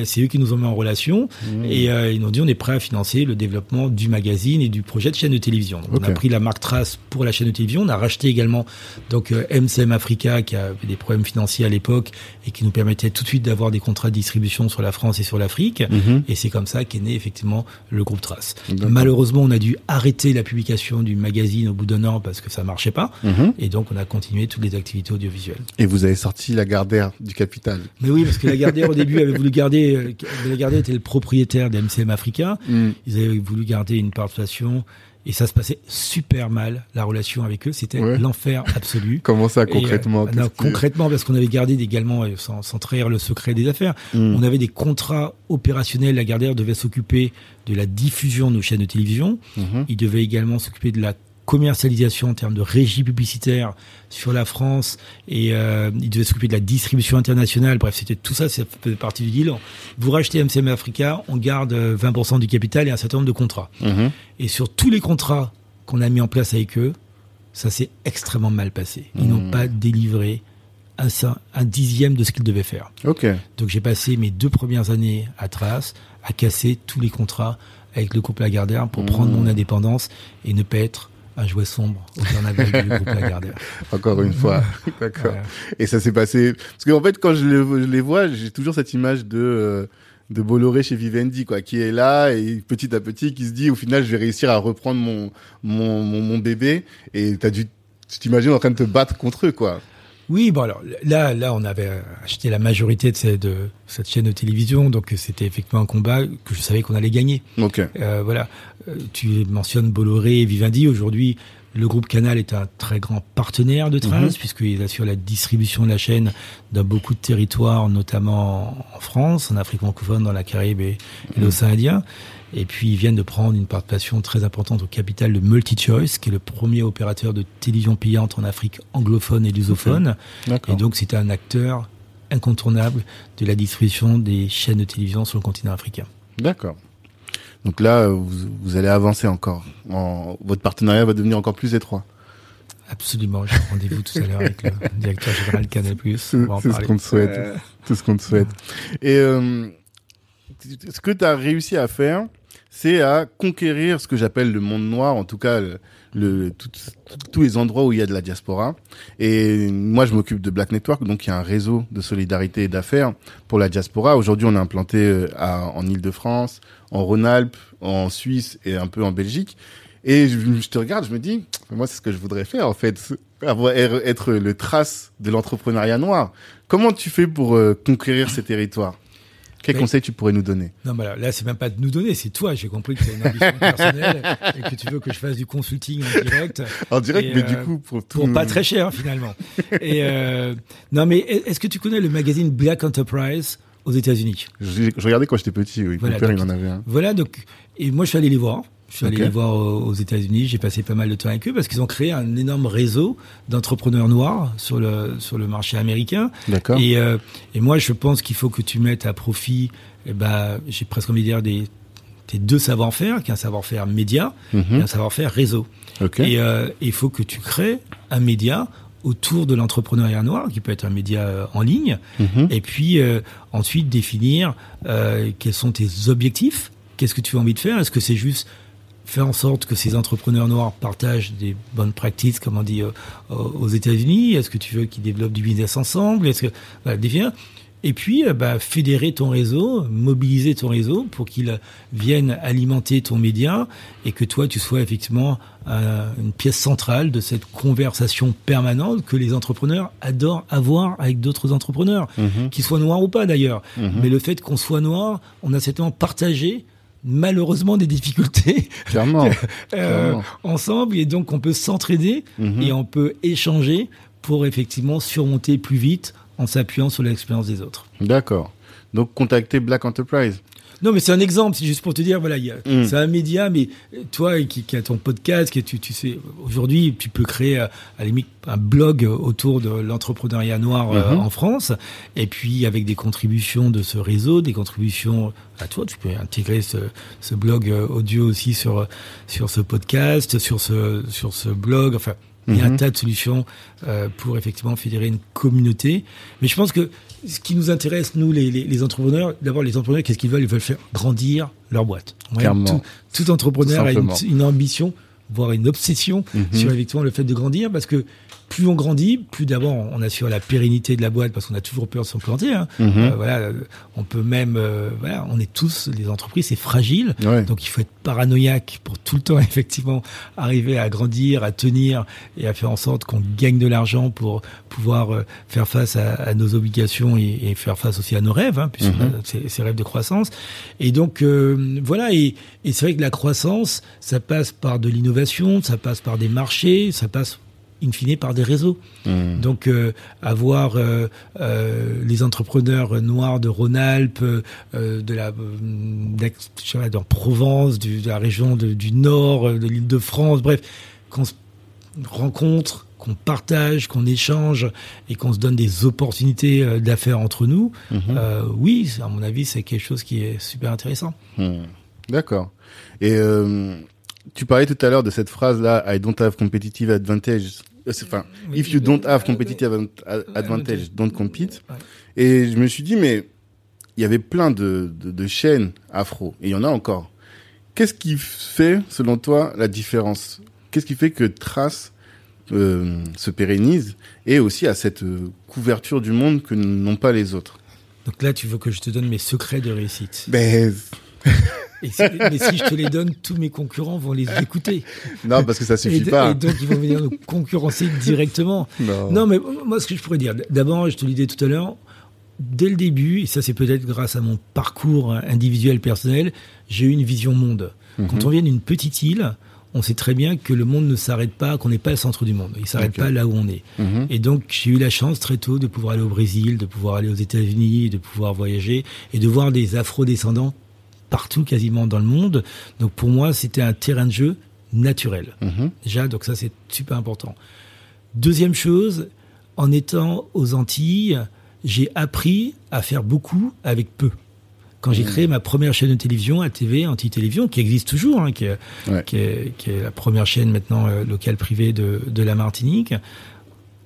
C'est eux qui nous ont mis en relation mhm. et ils nous ont dit on est prêt à financer le développement du magazine et du projet de chaîne de télévision. Donc, On a pris la marque Trace pour la chaîne de télévision. On a racheté également donc MCM Africa qui avait des problèmes financiers à l'époque et qui nous permettait tout de suite d'avoir des contrats de distribution sur la France et sur l'Afrique. Et c'est comme ça qu'est qu'est né effectivement le groupe Trace. Malheureusement, on a dû arrêter la publication du magazine au bout d'un an parce que ça marchait pas, Mhm. et donc on a continué toutes les activités audiovisuelles. Et vous avez sorti la Gardère du Capital. Mais oui, parce que la Gardère au début avait voulu garder, euh, la Gardère était le propriétaire d'MCM Africa. Mm. Ils avaient voulu garder une participation et ça se passait super mal la relation avec eux. C'était Ouais. l'enfer absolu. Comment ça Et, concrètement euh, Qu'est-ce non, Concrètement, parce qu'on avait gardé également, euh, sans, sans trahir le secret des affaires, Mm. on avait des contrats opérationnels. La Gardère devait s'occuper de la diffusion de nos chaînes de télévision. Mhm. Il devait également s'occuper de la commercialisation en termes de régie publicitaire sur la France et euh, il devait s'occuper de la distribution internationale. Bref, c'était tout ça, ça faisait partie du deal. Vous rachetez MCM Africa, on garde euh, 20% du capital et un certain nombre de contrats. Mhm. Et sur tous les contrats qu'on a mis en place avec eux, ça s'est extrêmement mal passé. Ils Mmh. n'ont pas délivré un, dixième de ce qu'ils devaient faire. Donc j'ai passé mes deux premières années à Trace à casser tous les contrats avec le groupe Lagardère pour Mmh. prendre mon indépendance et ne pas être un jouet sombre au carnaval du groupe Lagardère. Encore une fois. D'accord. Et ça s'est passé. Parce qu'en fait, quand je, le- je les vois, j'ai toujours cette image de euh, de Bolloré chez Vivendi, quoi, qui est là et petit à petit qui se dit, au final, je vais réussir à reprendre mon mon mon, mon bébé. Et t'as dû, tu t'imagines en train de te battre contre eux, quoi. Oui, bon alors là, là, on avait acheté la majorité de, cette chaîne de télévision, donc c'était effectivement un combat que je savais qu'on allait gagner. Ok. Euh, voilà, Euh, tu mentionnes Bolloré et Vivendi. Aujourd'hui, le groupe Canal est un très grand partenaire de Trace, Mhm. puisqu'il assure la distribution de la chaîne dans beaucoup de territoires, notamment en France, en Afrique francophone, dans la Caraïbe et, et l'océan Indien. Et puis, ils viennent de prendre une participation très importante au capital de MultiChoice, qui est le premier opérateur de télévision payante en Afrique anglophone et lusophone. Et donc, c'était un acteur incontournable de la distribution des chaînes de télévision sur le continent africain. D'accord. Donc là, euh, vous, vous allez avancer encore. En, votre partenariat va devenir encore plus étroit. Absolument, j'ai rendez-vous tout à l'heure avec le directeur général Canal+. C'est c'est ce qu'on te souhaite. Tout ce qu'on te souhaite. Et euh, ce que tu as réussi à faire, c'est à conquérir ce que j'appelle le monde noir, en tout cas le, le- tous les endroits où il y a de la diaspora. Et moi, je m'occupe de Black Network, donc il y a un réseau de solidarité et d'affaires pour la diaspora. Aujourd'hui, on est implanté euh, à, en Île-de-France, en Rhône-Alpes, en Suisse et un peu en Belgique. Et je, te regarde, je me dis, moi, c'est ce que je voudrais faire, en fait. Être le trace de l'entrepreneuriat noir. Comment tu fais pour euh, conquérir ces territoires? Quel Mais- conseil tu pourrais nous donner? Non, mais là, là, c'est même pas de nous donner, c'est toi. J'ai compris que tu as une ambition personnelle et que tu veux que je fasse du consulting en direct En direct, Et, mais euh, du coup, pour tout. pour pas très cher finalement. Et euh, non, mais est-ce que tu connais le magazine Black Enterprise aux États-Unis? Je, je regardais quand j'étais petit, oui. Voilà, Mon père, donc- il en avait un. Voilà, donc, et moi je suis allé les voir. Je suis allé les voir aux aux États-Unis. J'ai passé pas mal de temps avec eux parce qu'ils ont créé un énorme réseau d'entrepreneurs noirs sur le sur le marché américain. D'accord. Et, euh, et moi, je pense qu'il faut que tu mettes à profit, eh ben, j'ai presque envie de dire des tes deux savoir-faire, qui est un savoir-faire média et Mhm. un savoir-faire réseau. Ok. Et euh, il faut que tu crées un média autour de l'entrepreneuriat noir, qui peut être un média euh, en ligne, Mhm. et puis euh, ensuite définir euh, quels sont tes objectifs, qu'est-ce que tu as envie de faire, est-ce que c'est juste faire en sorte que ces entrepreneurs noirs partagent des bonnes pratiques, comme on dit euh, aux États-Unis, est-ce que tu veux qu'ils développent du business ensemble, est-ce que voilà, définir. Et puis, euh, bah, fédérer ton réseau, mobiliser ton réseau pour qu'il euh, vienne alimenter ton média et que toi, tu sois effectivement euh, une pièce centrale de cette conversation permanente que les entrepreneurs adorent avoir avec d'autres entrepreneurs, Mhm. qu'ils soient noirs ou pas d'ailleurs. Mhm. Mais le fait qu'on soit noir, on a certainement partagé malheureusement des difficultés Clairement. euh, Clairement. ensemble et donc on peut s'entraider Mhm. et on peut échanger pour effectivement surmonter plus vite en s'appuyant sur l'expérience des autres. D'accord. Donc, contactez Black Enterprise. Non, mais c'est un exemple, c'est juste pour te dire, voilà, Mm. c'est un média, mais euh, toi qui, qui as ton podcast, qui tu, tu sais, aujourd'hui, tu peux créer euh, à la limite un blog autour de l'entrepreneuriat noir euh, Mhm. en France, et puis avec des contributions de ce réseau, des contributions à toi, tu peux intégrer ce, ce blog audio aussi sur sur ce podcast, sur ce sur ce blog, enfin. Il y a un Mhm. tas de solutions euh, pour effectivement fédérer une communauté. Mais je pense que ce qui nous intéresse, nous, les, les, les entrepreneurs, d'abord, les entrepreneurs, qu'est-ce qu'ils veulent? Ils veulent faire grandir leur boîte. Tout, tout entrepreneur Tout a une ambition voire une obsession Mhm. sur effectivement le fait de grandir, parce que plus on grandit, plus d'abord on assure la pérennité de la boîte parce qu'on a toujours peur de s'en planter. Hein. Mhm. Euh, voilà, euh, on peut même, euh, voilà, on est tous les entreprises, c'est fragile, Ouais. donc il faut être paranoïaque pour tout le temps effectivement arriver à grandir, à tenir et à faire en sorte qu'on gagne de l'argent pour pouvoir euh, faire face à, à nos obligations et, et faire face aussi à nos rêves, hein, puisqu'on Mhm. a ces, ces rêves de croissance. Et donc euh, voilà, et, et c'est vrai que la croissance, ça passe par de l'innovation, ça passe par des marchés, ça passe in fine par des réseaux. Mhm. Donc euh, avoir euh, euh, les entrepreneurs noirs de Rhône-Alpes, de la d'Aix- je sais pas, en Provence, du- de la région de- du Nord, euh, de l'Île-de-France, bref, qu'on se rencontre, qu'on partage, qu'on échange et qu'on se donne des opportunités d'affaires entre nous, Mhm. oui, à mon avis, c'est quelque chose qui est super intéressant. Hmm. D'accord. Et tu parlais tout à l'heure de cette phrase-là, I don't have competitive advantage. Euh, Enfin, Oui, if you don't have competitive advantage, don't compete. Ouais. Et je me suis dit, mais il y avait plein de, de, de chaînes afro, et il y en a encore. Qu'est-ce qui fait, selon toi, la différence? Qu'est-ce qui fait que Trace euh, se pérennise et aussi à cette euh, couverture du monde que n'ont pas les autres? Donc là, tu veux que je te donne mes secrets de réussite. Ben, Et si- mais si je te les donne, tous mes concurrents vont les écouter. non, parce que ça Et, suffit d- pas. et donc, ils vont venir nous concurrencer directement. Non. Non, mais moi, ce que je pourrais dire, d'abord, je te le disais tout à l'heure, dès le début, et ça c'est peut-être grâce à mon parcours individuel personnel, j'ai eu une vision monde. Mhm. Quand on vient d'une petite île, on sait très bien que le monde ne s'arrête pas, qu'on n'est pas le centre du monde. Il s'arrête pas là où on est. Mhm. Et donc, j'ai eu la chance très tôt de pouvoir aller au Brésil, de pouvoir aller aux États-Unis, de pouvoir voyager et de voir des afro-descendants partout quasiment dans le monde. Donc, pour moi, c'était un terrain de jeu naturel. Mhm. Déjà, donc ça, c'est super important. Deuxième chose, en étant aux Antilles, j'ai appris à faire beaucoup avec peu. Quand j'ai créé ma première chaîne de télévision, ATV, Anti-Télévision, qui existe toujours, hein, qui, est, Ouais. qui, est, qui est la première chaîne maintenant euh, locale privée de, de la Martinique,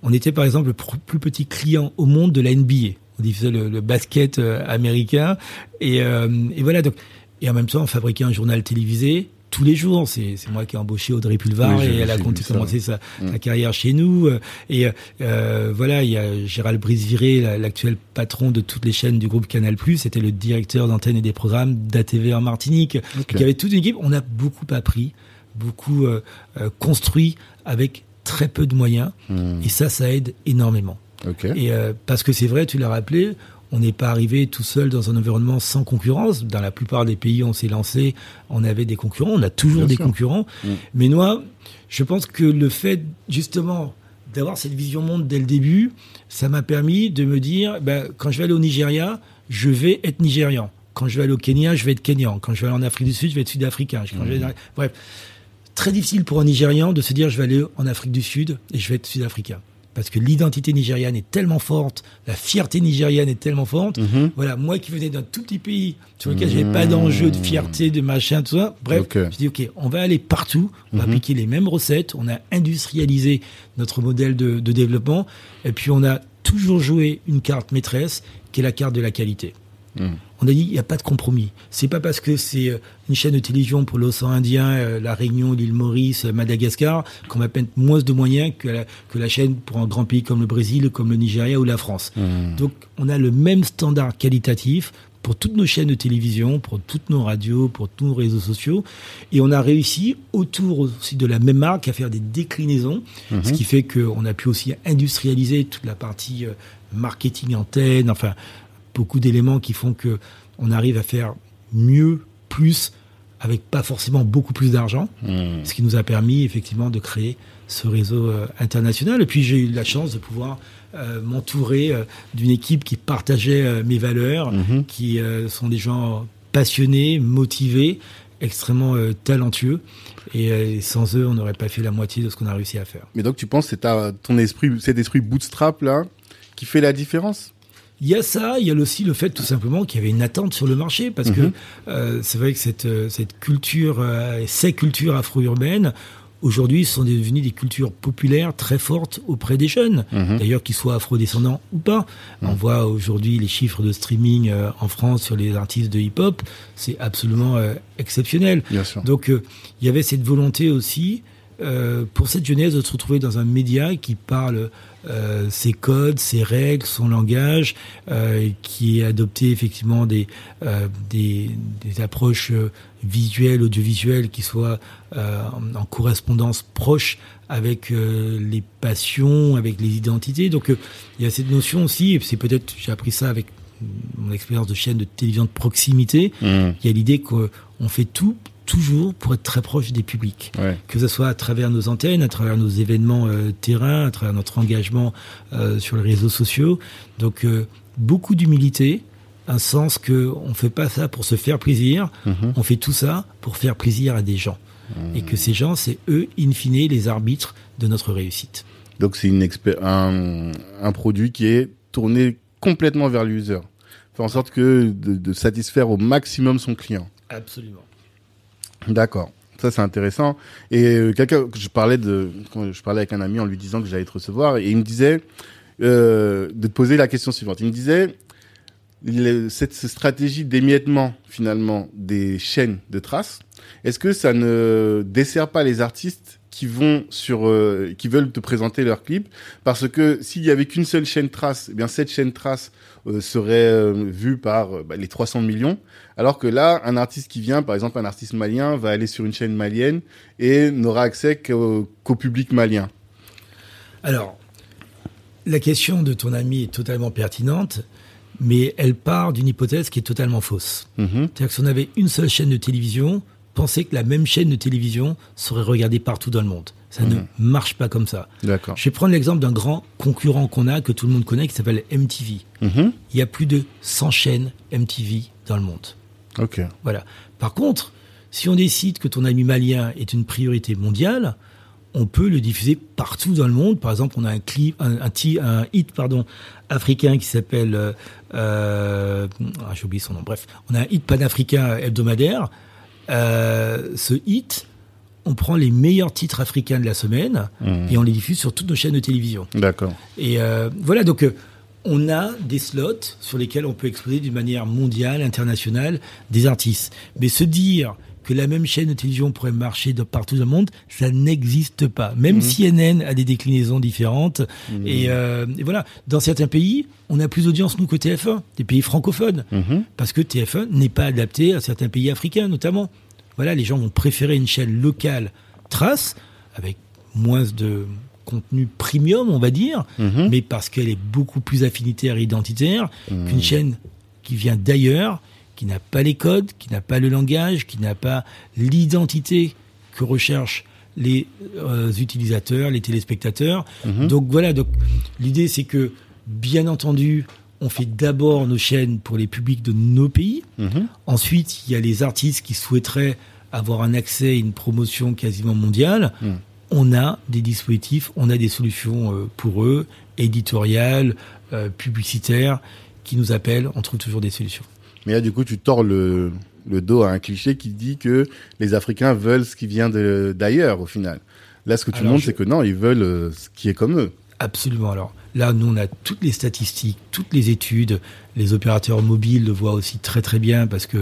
on était par exemple le plus petit client au monde de la NBA. On diffusait le, le basket euh, américain. Et, euh, et voilà, donc, et en même temps, on fabriquait un journal télévisé tous les jours. C'est c'est moi qui ai embauché Audrey Pulvar Oui, et elle a compté- commencé sa, Mm. sa carrière chez nous. Euh, Et euh, voilà, il y a Gérald Briseviré, la- l'actuel patron de toutes les chaînes du groupe Canal+, c'était le directeur d'antenne et des programmes d'ATV en Martinique. Ok. Donc, il y avait toute une équipe. On a beaucoup appris, beaucoup euh, euh, construit avec très peu de moyens. Hmm. Et ça, ça aide énormément. Et euh, parce que c'est vrai, tu l'as rappelé, on n'est pas arrivé tout seul dans un environnement sans concurrence. Dans la plupart des pays où on s'est lancé, on avait des concurrents, on a toujours Bien des sûr. concurrents. Mm. Mais moi, je pense que le fait justement d'avoir cette vision monde dès le début, ça m'a permis de me dire, ben, quand je vais aller au Nigeria, je vais être nigérian. Quand je vais aller au Kenya, je vais être kenyan. Quand je vais aller en Afrique du Sud, je vais être sud-africain. Vais dans- Bref, très difficile pour un Nigérian de se dire je vais aller en Afrique du Sud et je vais être sud-africain. Parce que l'identité nigériane est tellement forte, la fierté nigériane est tellement forte. Mhm. Voilà, moi qui venais d'un tout petit pays sur lequel j'avais pas d'enjeu de fierté, de machin, tout ça. Bref, Ok. je dis ok, on va aller partout, on va appliquer les mêmes recettes, on a industrialisé notre modèle de, de développement, et puis on a toujours joué une carte maîtresse qui est la carte de la qualité. Mhm. On a dit il n'y a pas de compromis. C'est pas parce que c'est euh, une chaîne de télévision pour l'océan Indien, euh, la Réunion, l'île Maurice, euh, Madagascar qu'on va mettre moins de moyens que la, que la chaîne pour un grand pays comme le Brésil, comme le Nigeria ou la France. Mhm. Donc on a le même standard qualitatif pour toutes nos chaînes de télévision, pour toutes nos radios, pour tous nos réseaux sociaux. Et on a réussi, autour aussi de la même marque, à faire des déclinaisons, ce qui fait qu'on a pu aussi industrialiser toute la partie marketing antenne, enfin beaucoup d'éléments qui font que on arrive à faire mieux, plus, avec pas forcément beaucoup plus d'argent, Mhm. ce qui nous a permis effectivement de créer ce réseau euh, international. Et puis j'ai eu la chance de pouvoir euh, m'entourer euh, d'une équipe qui partageait mes valeurs, Mhm. qui sont des gens passionnés, motivés, extrêmement talentueux. Et sans eux, on n'aurait pas fait la moitié de ce qu'on a réussi à faire. Mais donc tu penses que c'est ton esprit, cet esprit bootstrap là, qui fait la différence? Il y a ça, il y a aussi le fait tout simplement qu'il y avait une attente sur le marché, parce que Mhm. euh, c'est vrai que cette, euh, cette culture, euh, ces cultures afro-urbaines aujourd'hui sont devenus des cultures populaires très fortes auprès des jeunes, Mhm. d'ailleurs qu'ils soient afrodescendants ou pas. On voit aujourd'hui les chiffres de streaming euh, en France sur les artistes de hip-hop, c'est absolument euh, exceptionnel. Bien sûr. Donc euh, il y avait cette volonté aussi euh, pour cette jeunesse de se retrouver dans un média qui parle euh, ses codes, ses règles, son langage, euh, qui est adopté effectivement des, euh, des, des approches euh, visuelles, audiovisuelles qui soient euh, en, correspondance proche avec euh, les passions, avec les identités. Donc euh, il y a cette notion aussi, et c'est peut-être j'ai appris ça avec mon expérience de chaîne de télévision de proximité, Mhm. il y a l'idée qu'on fait tout toujours pour être très proche des publics Ouais. que ce soit à travers nos antennes, à travers nos événements euh, terrain, à travers notre engagement euh, sur les réseaux sociaux. Donc euh, beaucoup d'humilité, un sens que on fait pas ça pour se faire plaisir, Mhm. on fait tout ça pour faire plaisir à des gens. Et que ces gens, c'est eux, in fine, les arbitres de notre réussite. Donc c'est une un, un produit qui est tourné complètement vers l'user. Faire en sorte que de, de satisfaire au maximum son client. Absolument. D'accord. Ça c'est intéressant. Et euh, quelqu'un, je parlais de, je parlais avec un ami en lui disant que j'allais te recevoir, et il me disait euh, de te poser la question suivante. Il me disait le- cette stratégie d'émiettement finalement des chaînes de traces. Est-ce que ça ne dessert pas les artistes qui vont sur, euh, qui veulent te présenter leurs clips Parce que s'il y avait qu'une seule chaîne trace, eh bien cette chaîne trace euh, serait euh, vue par bah, les 300 millions, alors que là, un artiste qui vient, par exemple un artiste malien, va aller sur une chaîne malienne et n'aura accès qu'au public malien. Alors, la question de ton ami est totalement pertinente, mais elle part d'une hypothèse qui est totalement fausse. Mhm. C'est-à-dire que si on avait une seule chaîne de télévision, penser que la même chaîne de télévision serait regardée partout dans le monde. Ça ne marche pas comme ça. D'accord. Je vais prendre l'exemple d'un grand concurrent qu'on a, que tout le monde connaît, qui s'appelle MTV. Mhm. Il y a plus de 100 chaînes MTV dans le monde. Ok. Voilà. Par contre, si on décide que ton ami malien est une priorité mondiale, on peut le diffuser partout dans le monde. Par exemple, on a un clip, un, un hit, pardon, africain qui s'appelle, euh, euh, ah, j'ai oublié son nom. Bref, on a un hit panafricain hebdomadaire. Euh, ce hit, on prend les meilleurs titres africains de la semaine Mhm. et on les diffuse sur toutes nos chaînes de télévision. D'accord. Et euh, voilà, donc euh, on a des slots sur lesquels on peut exposer d'une manière mondiale, internationale, des artistes. Mais se dire que la même chaîne de télévision pourrait marcher de partout dans le monde, ça n'existe pas. Même CNN a des déclinaisons différentes. Et, euh, et voilà, dans certains pays, on a plus d'audience nous que TF1, des pays francophones, Mhm. parce que TF1 n'est pas adapté à certains pays africains notamment. Voilà, les gens vont préférer une chaîne locale trace avec moins de contenu premium, on va dire, Mhm. mais parce qu'elle est beaucoup plus affinitaire et identitaire qu'une chaîne qui vient d'ailleurs, qui n'a pas les codes, qui n'a pas le langage, qui n'a pas l'identité que recherchent les euh, utilisateurs, les téléspectateurs. Donc voilà, donc l'idée c'est que bien entendu, on fait d'abord nos chaînes pour les publics de nos pays. Mhm. Ensuite, il y a les artistes qui souhaiteraient avoir un accès à une promotion quasiment mondiale. Mm. On a des dispositifs, on a des solutions euh, pour eux, éditoriales, euh, publicitaires, qui nous appellent. On trouve toujours des solutions. Mais là, du coup, tu tords le, le dos à un cliché qui dit que les Africains veulent ce qui vient d'ailleurs, au final. Là, ce que tu Alors, montres, je- c'est que non, ils veulent euh, ce qui est comme eux. Absolument. Alors là, nous, on a toutes les statistiques, toutes les études. Les opérateurs mobiles le voient aussi très très bien parce que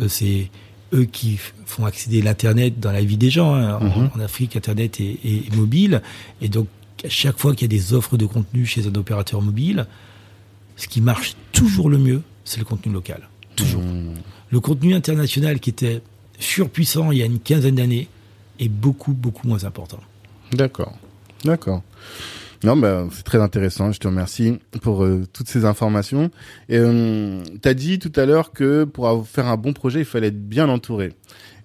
euh, c'est eux qui font accéder l'Internet dans la vie des gens. hein. En- Mhm. en, Afrique, Internet est- est mobile. Et donc, à chaque fois qu'il y a des offres de contenu chez un opérateur mobile, ce qui marche toujours le mieux, c'est le contenu local. Toujours. Mmh. Le contenu international qui était surpuissant il y a une quinzaine d'années est beaucoup, beaucoup moins important. D'accord. D'accord. Non, ben, c'est très intéressant. Je te remercie pour euh, toutes ces informations. Et euh, t'as dit tout à l'heure que pour faire un bon projet, il fallait être bien entouré.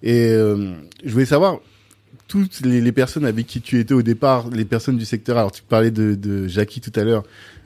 Et euh, je voulais savoir toutes les, les personnes avec qui tu étais au départ, les personnes du secteur. Alors, tu parlais de, de Jackie tout à l'heure,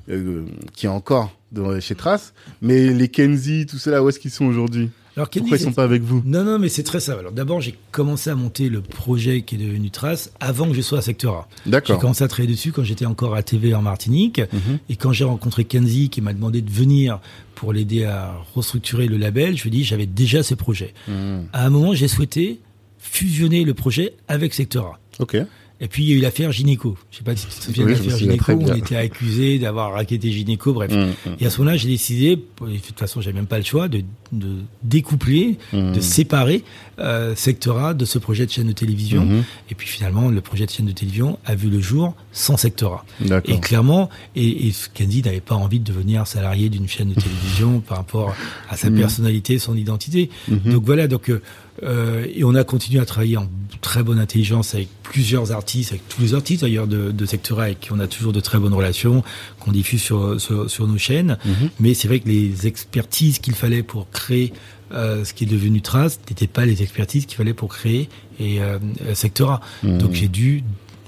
euh, qui est encore dans- chez Trace, mais les Kenzie, tout cela, où est-ce qu'ils sont aujourd'hui? Alors, Pourquoi ils sont pas avec vous? Non, non, mais c'est très simple. Alors d'abord, j'ai commencé à monter le projet qui est devenu Trace avant que je sois à Secteur A. J'ai D'accord. commencé à travailler dessus quand j'étais encore à TV en Martinique. Mhm. Et quand j'ai rencontré Kenzie qui m'a demandé de venir pour l'aider à restructurer le label, je lui ai dit j'avais déjà ces projets. Mmh. À un moment, j'ai souhaité fusionné le projet avec Sectora. Ok. Et puis il y a eu l'affaire Gynéco. Je sais pas si tu te souviens Oui, de l'affaire Gynéco. On était accusé d'avoir raquetté Gynéco. Bref. Mm, mm. Et à ce moment-là, j'ai décidé, de toute façon, j'avais même pas le choix, de, de découpler, Mm. de séparer euh, Sectora de ce projet de chaîne de télévision. Mhm. Et puis finalement, le projet de chaîne de télévision a vu le jour sans Sectora. Et clairement, et, et Kenzie n'avait pas envie de devenir salarié d'une chaîne de télévision par rapport à sa personnalité, son identité. Mhm. Donc voilà, donc euh, euh, et on a continué à travailler en très bonne intelligence avec plusieurs artistes, avec tous les artistes d'ailleurs de, de Sectora avec qui on a toujours de très bonnes relations, qu'on diffuse sur, sur, sur nos chaînes. Mhm. Mais c'est vrai que les expertises qu'il fallait pour créer euh, ce qui est devenu Trace n'étaient pas les expertises qu'il fallait pour créer et euh, Sectora. Mhm. Donc j'ai dû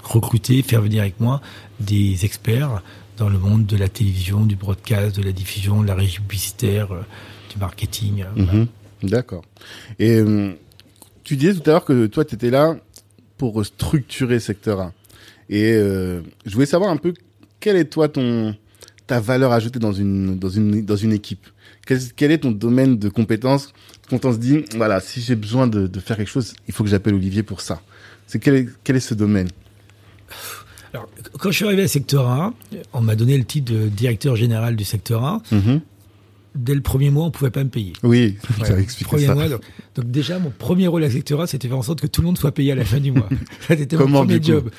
recruter, faire venir avec moi des experts dans le monde de la télévision, du broadcast, de la diffusion, de la régie publicitaire, euh, du marketing. euh, voilà. Mhm. D'accord. Et euh, tu disais tout à l'heure que toi, tu étais là pour structurer Secteur A. Et euh, je voulais savoir un peu quelle est toi ton ta valeur ajoutée dans une dans une dans une équipe? Quel, quel est ton domaine de compétences? Quand on se dit voilà si j'ai besoin de, de faire quelque chose, il faut que j'appelle Olivier pour ça. C'est quel est, quel est ce domaine? Alors, quand je suis arrivé à Secteur A, on m'a donné le titre de directeur général du Secteur A. Mhm. Dès le premier mois, on pouvait pas me payer. Oui, Ouais, as expliqué premier ça. mois, donc, donc déjà, mon premier rôle à Sectora, c'était faire en sorte que tout le monde soit payé à la fin du mois. Ça, c'était mon Comment, premier job.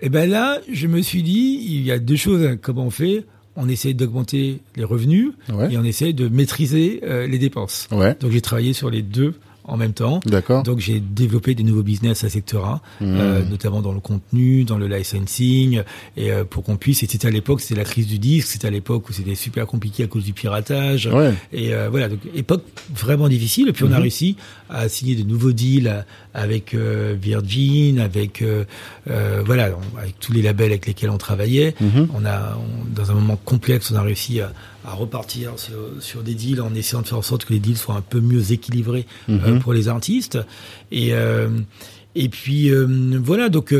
Et ben là, je me suis dit, il y a deux choses. hein. Comment on fait? On essaie d'augmenter les revenus Ouais. et on essaie de maîtriser euh, les dépenses. Ouais, Donc j'ai travaillé sur les deux en même temps. d'accord. Donc j'ai développé des nouveaux business à Sectora, Mmh. euh, notamment dans le contenu, dans le licensing, et euh, pour qu'on puisse. Et c'était à l'époque, c'était la crise du disque, c'était à l'époque où c'était super compliqué à cause du piratage. Ouais. Et euh, voilà, donc époque vraiment difficile. Et puis on a Mhm. réussi à signer de nouveaux deals avec euh, Virgin, avec euh, euh, voilà, avec tous les labels avec lesquels on travaillait. Mhm. On a, on- dans un moment complexe, on a réussi à, à repartir sur, sur des deals en essayant de faire en sorte que les deals soient un peu mieux équilibrés euh, Mhm. pour les artistes. Et euh, et puis euh, voilà, donc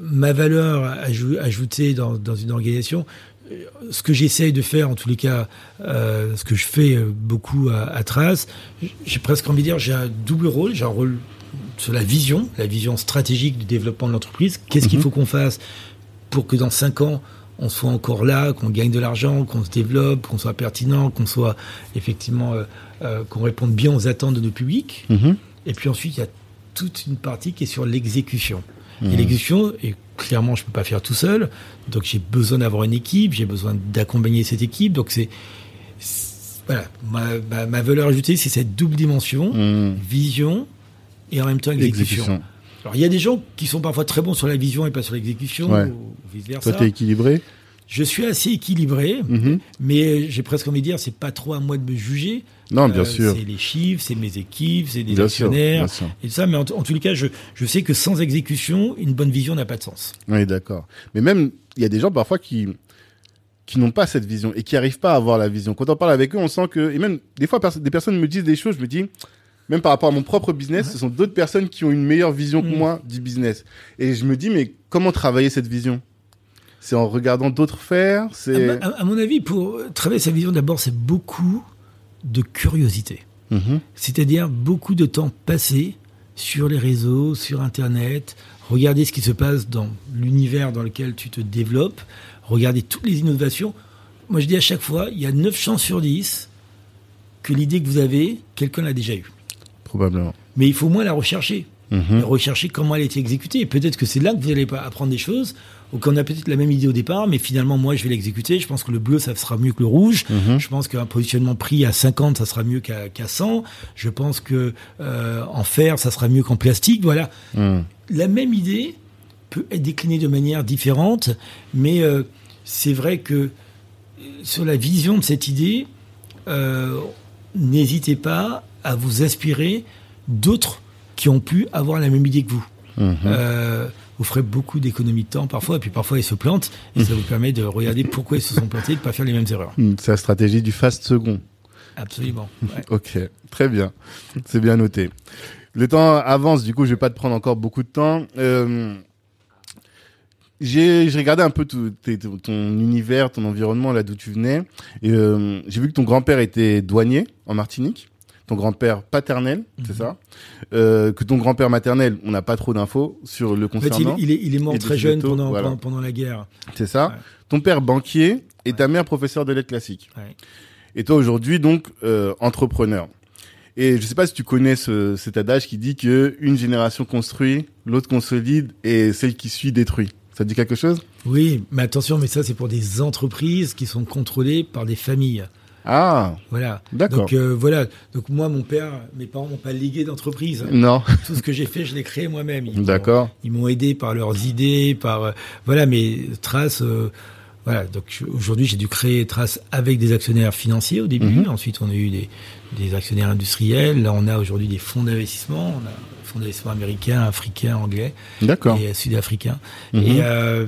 ma valeur ajou- ajoutée dans, dans une organisation, ce que j'essaye de faire en tous les cas, euh, ce que je fais beaucoup à, à Trace, j'ai presque envie de dire, j'ai un double rôle, j'ai un rôle sur la vision, la vision stratégique du développement de l'entreprise. Qu'est-ce qu'il Mhm. faut qu'on fasse pour que dans cinq ans on soit encore là, qu'on gagne de l'argent, qu'on se développe, qu'on soit pertinent, qu'on soit effectivement euh, euh, qu'on réponde bien aux attentes de nos publics. Mhm. Et puis ensuite, il y a toute une partie qui est sur l'exécution. Mhm. Et l'exécution, et clairement, je peux pas faire tout seul. Donc, j'ai besoin d'avoir une équipe, j'ai besoin d'accompagner cette équipe. Donc, c'est, voilà, ma, ma, ma valeur ajoutée, c'est cette double dimension, Mhm. vision et en même temps exécution. Exécution. Alors, il y a des gens qui sont parfois très bons sur la vision et pas sur l'exécution, Ouais. ou vice versa. Toi, t'es équilibré. Je suis assez équilibré, Mhm. mais j'ai presque envie de dire, c'est pas trop à moi de me juger. Non, bien Euh, sûr. C'est les chiffres, c'est mes équipes, c'est des Bien actionnaires. bien sûr. Et ça, mais en, en tous les cas, je, je sais que sans exécution, une bonne vision n'a pas de sens. Oui, d'accord. Mais même, il y a des gens parfois qui qui n'ont pas cette vision et qui arrivent pas à avoir la vision. Quand on parle avec eux, on sent que et même des fois pers- des personnes me disent des choses, je me dis même par rapport à mon propre business, ce sont d'autres personnes qui ont une meilleure vision que Mm. moi du business. Et je me dis mais comment travailler cette vision? C'est en regardant d'autres faire, À, c'est ma- à- à mon avis, pour travailler sa vision, d'abord, c'est beaucoup de curiosité. Mhm. C'est-à-dire beaucoup de temps passé sur les réseaux, sur Internet, regarder ce qui se passe dans l'univers dans lequel tu te développes, regarder toutes les innovations. Moi, je dis à chaque fois, il y a 9 chances sur 10 que l'idée que vous avez, quelqu'un l'a déjà eue. Probablement. Mais il faut au moins la rechercher. Mhm. Et rechercher comment elle a été exécutée. Et peut-être que c'est là que vous allez apprendre des choses, ou qu'on a peut-être la même idée au départ, mais finalement, moi, je vais l'exécuter. Je pense que le bleu, ça sera mieux que le rouge. Mhm. Je pense qu'un positionnement prix à 50, ça sera mieux qu'à qu'à 100. Je pense que euh, en fer, ça sera mieux qu'en plastique. Voilà. Mhm. La même idée peut être déclinée de manière différente, mais euh, c'est vrai que euh, sur la vision de cette idée, euh, n'hésitez pas à vous inspirer d'autres qui ont pu avoir la même idée que vous. Mhm. Euh, vous ferez beaucoup d'économies de temps parfois, et puis parfois ils se plantent, et ça vous permet de regarder pourquoi ils se sont plantés, et de ne pas faire les mêmes erreurs. Mhm. C'est la stratégie du fast second. Absolument. ouais. Ok, très bien. C'est bien noté. Le temps avance, du coup, je vais pas te prendre encore beaucoup de temps. Euh, j'ai regardé un peu tout, ton ton univers, ton environnement, là d'où tu venais. Et euh, j'ai vu que ton grand-père était douanier en Martinique. Ton grand-père paternel, c'est ça euh, Que ton grand-père maternel, on n'a pas trop d'infos sur le En fait, concernant. il, il est, il est mort très jeune pendant, voilà. pendant, pendant la guerre. C'est ça Ouais. Ton père banquier et ta mère professeur de lettres classiques. Ouais. Et toi aujourd'hui donc euh, entrepreneur. Et je sais pas si tu connais ce, cet adage qui dit que une génération construit, l'autre consolide et celle qui suit détruit. Ça te dit quelque chose? Oui, mais attention, mais ça c'est pour des entreprises qui sont contrôlées par des familles. Ah, Voilà. d'accord. Donc euh, voilà. Donc moi, mon père, mes parents m'ont pas légué d'entreprise. Non, Tout ce que j'ai fait, je l'ai créé moi-même. D'accord. Ils m'ont aidé par leurs idées, par euh, voilà. Mais Trace, euh, voilà. Donc aujourd'hui, j'ai dû créer Trace avec des actionnaires financiers au début. Mhm. Ensuite, on a eu des, des actionnaires industriels. Là, on a aujourd'hui des fonds d'investissement. On a des fonds d'investissement américains, africains, anglais D'accord. et euh, sud-africains. Mhm. Et euh,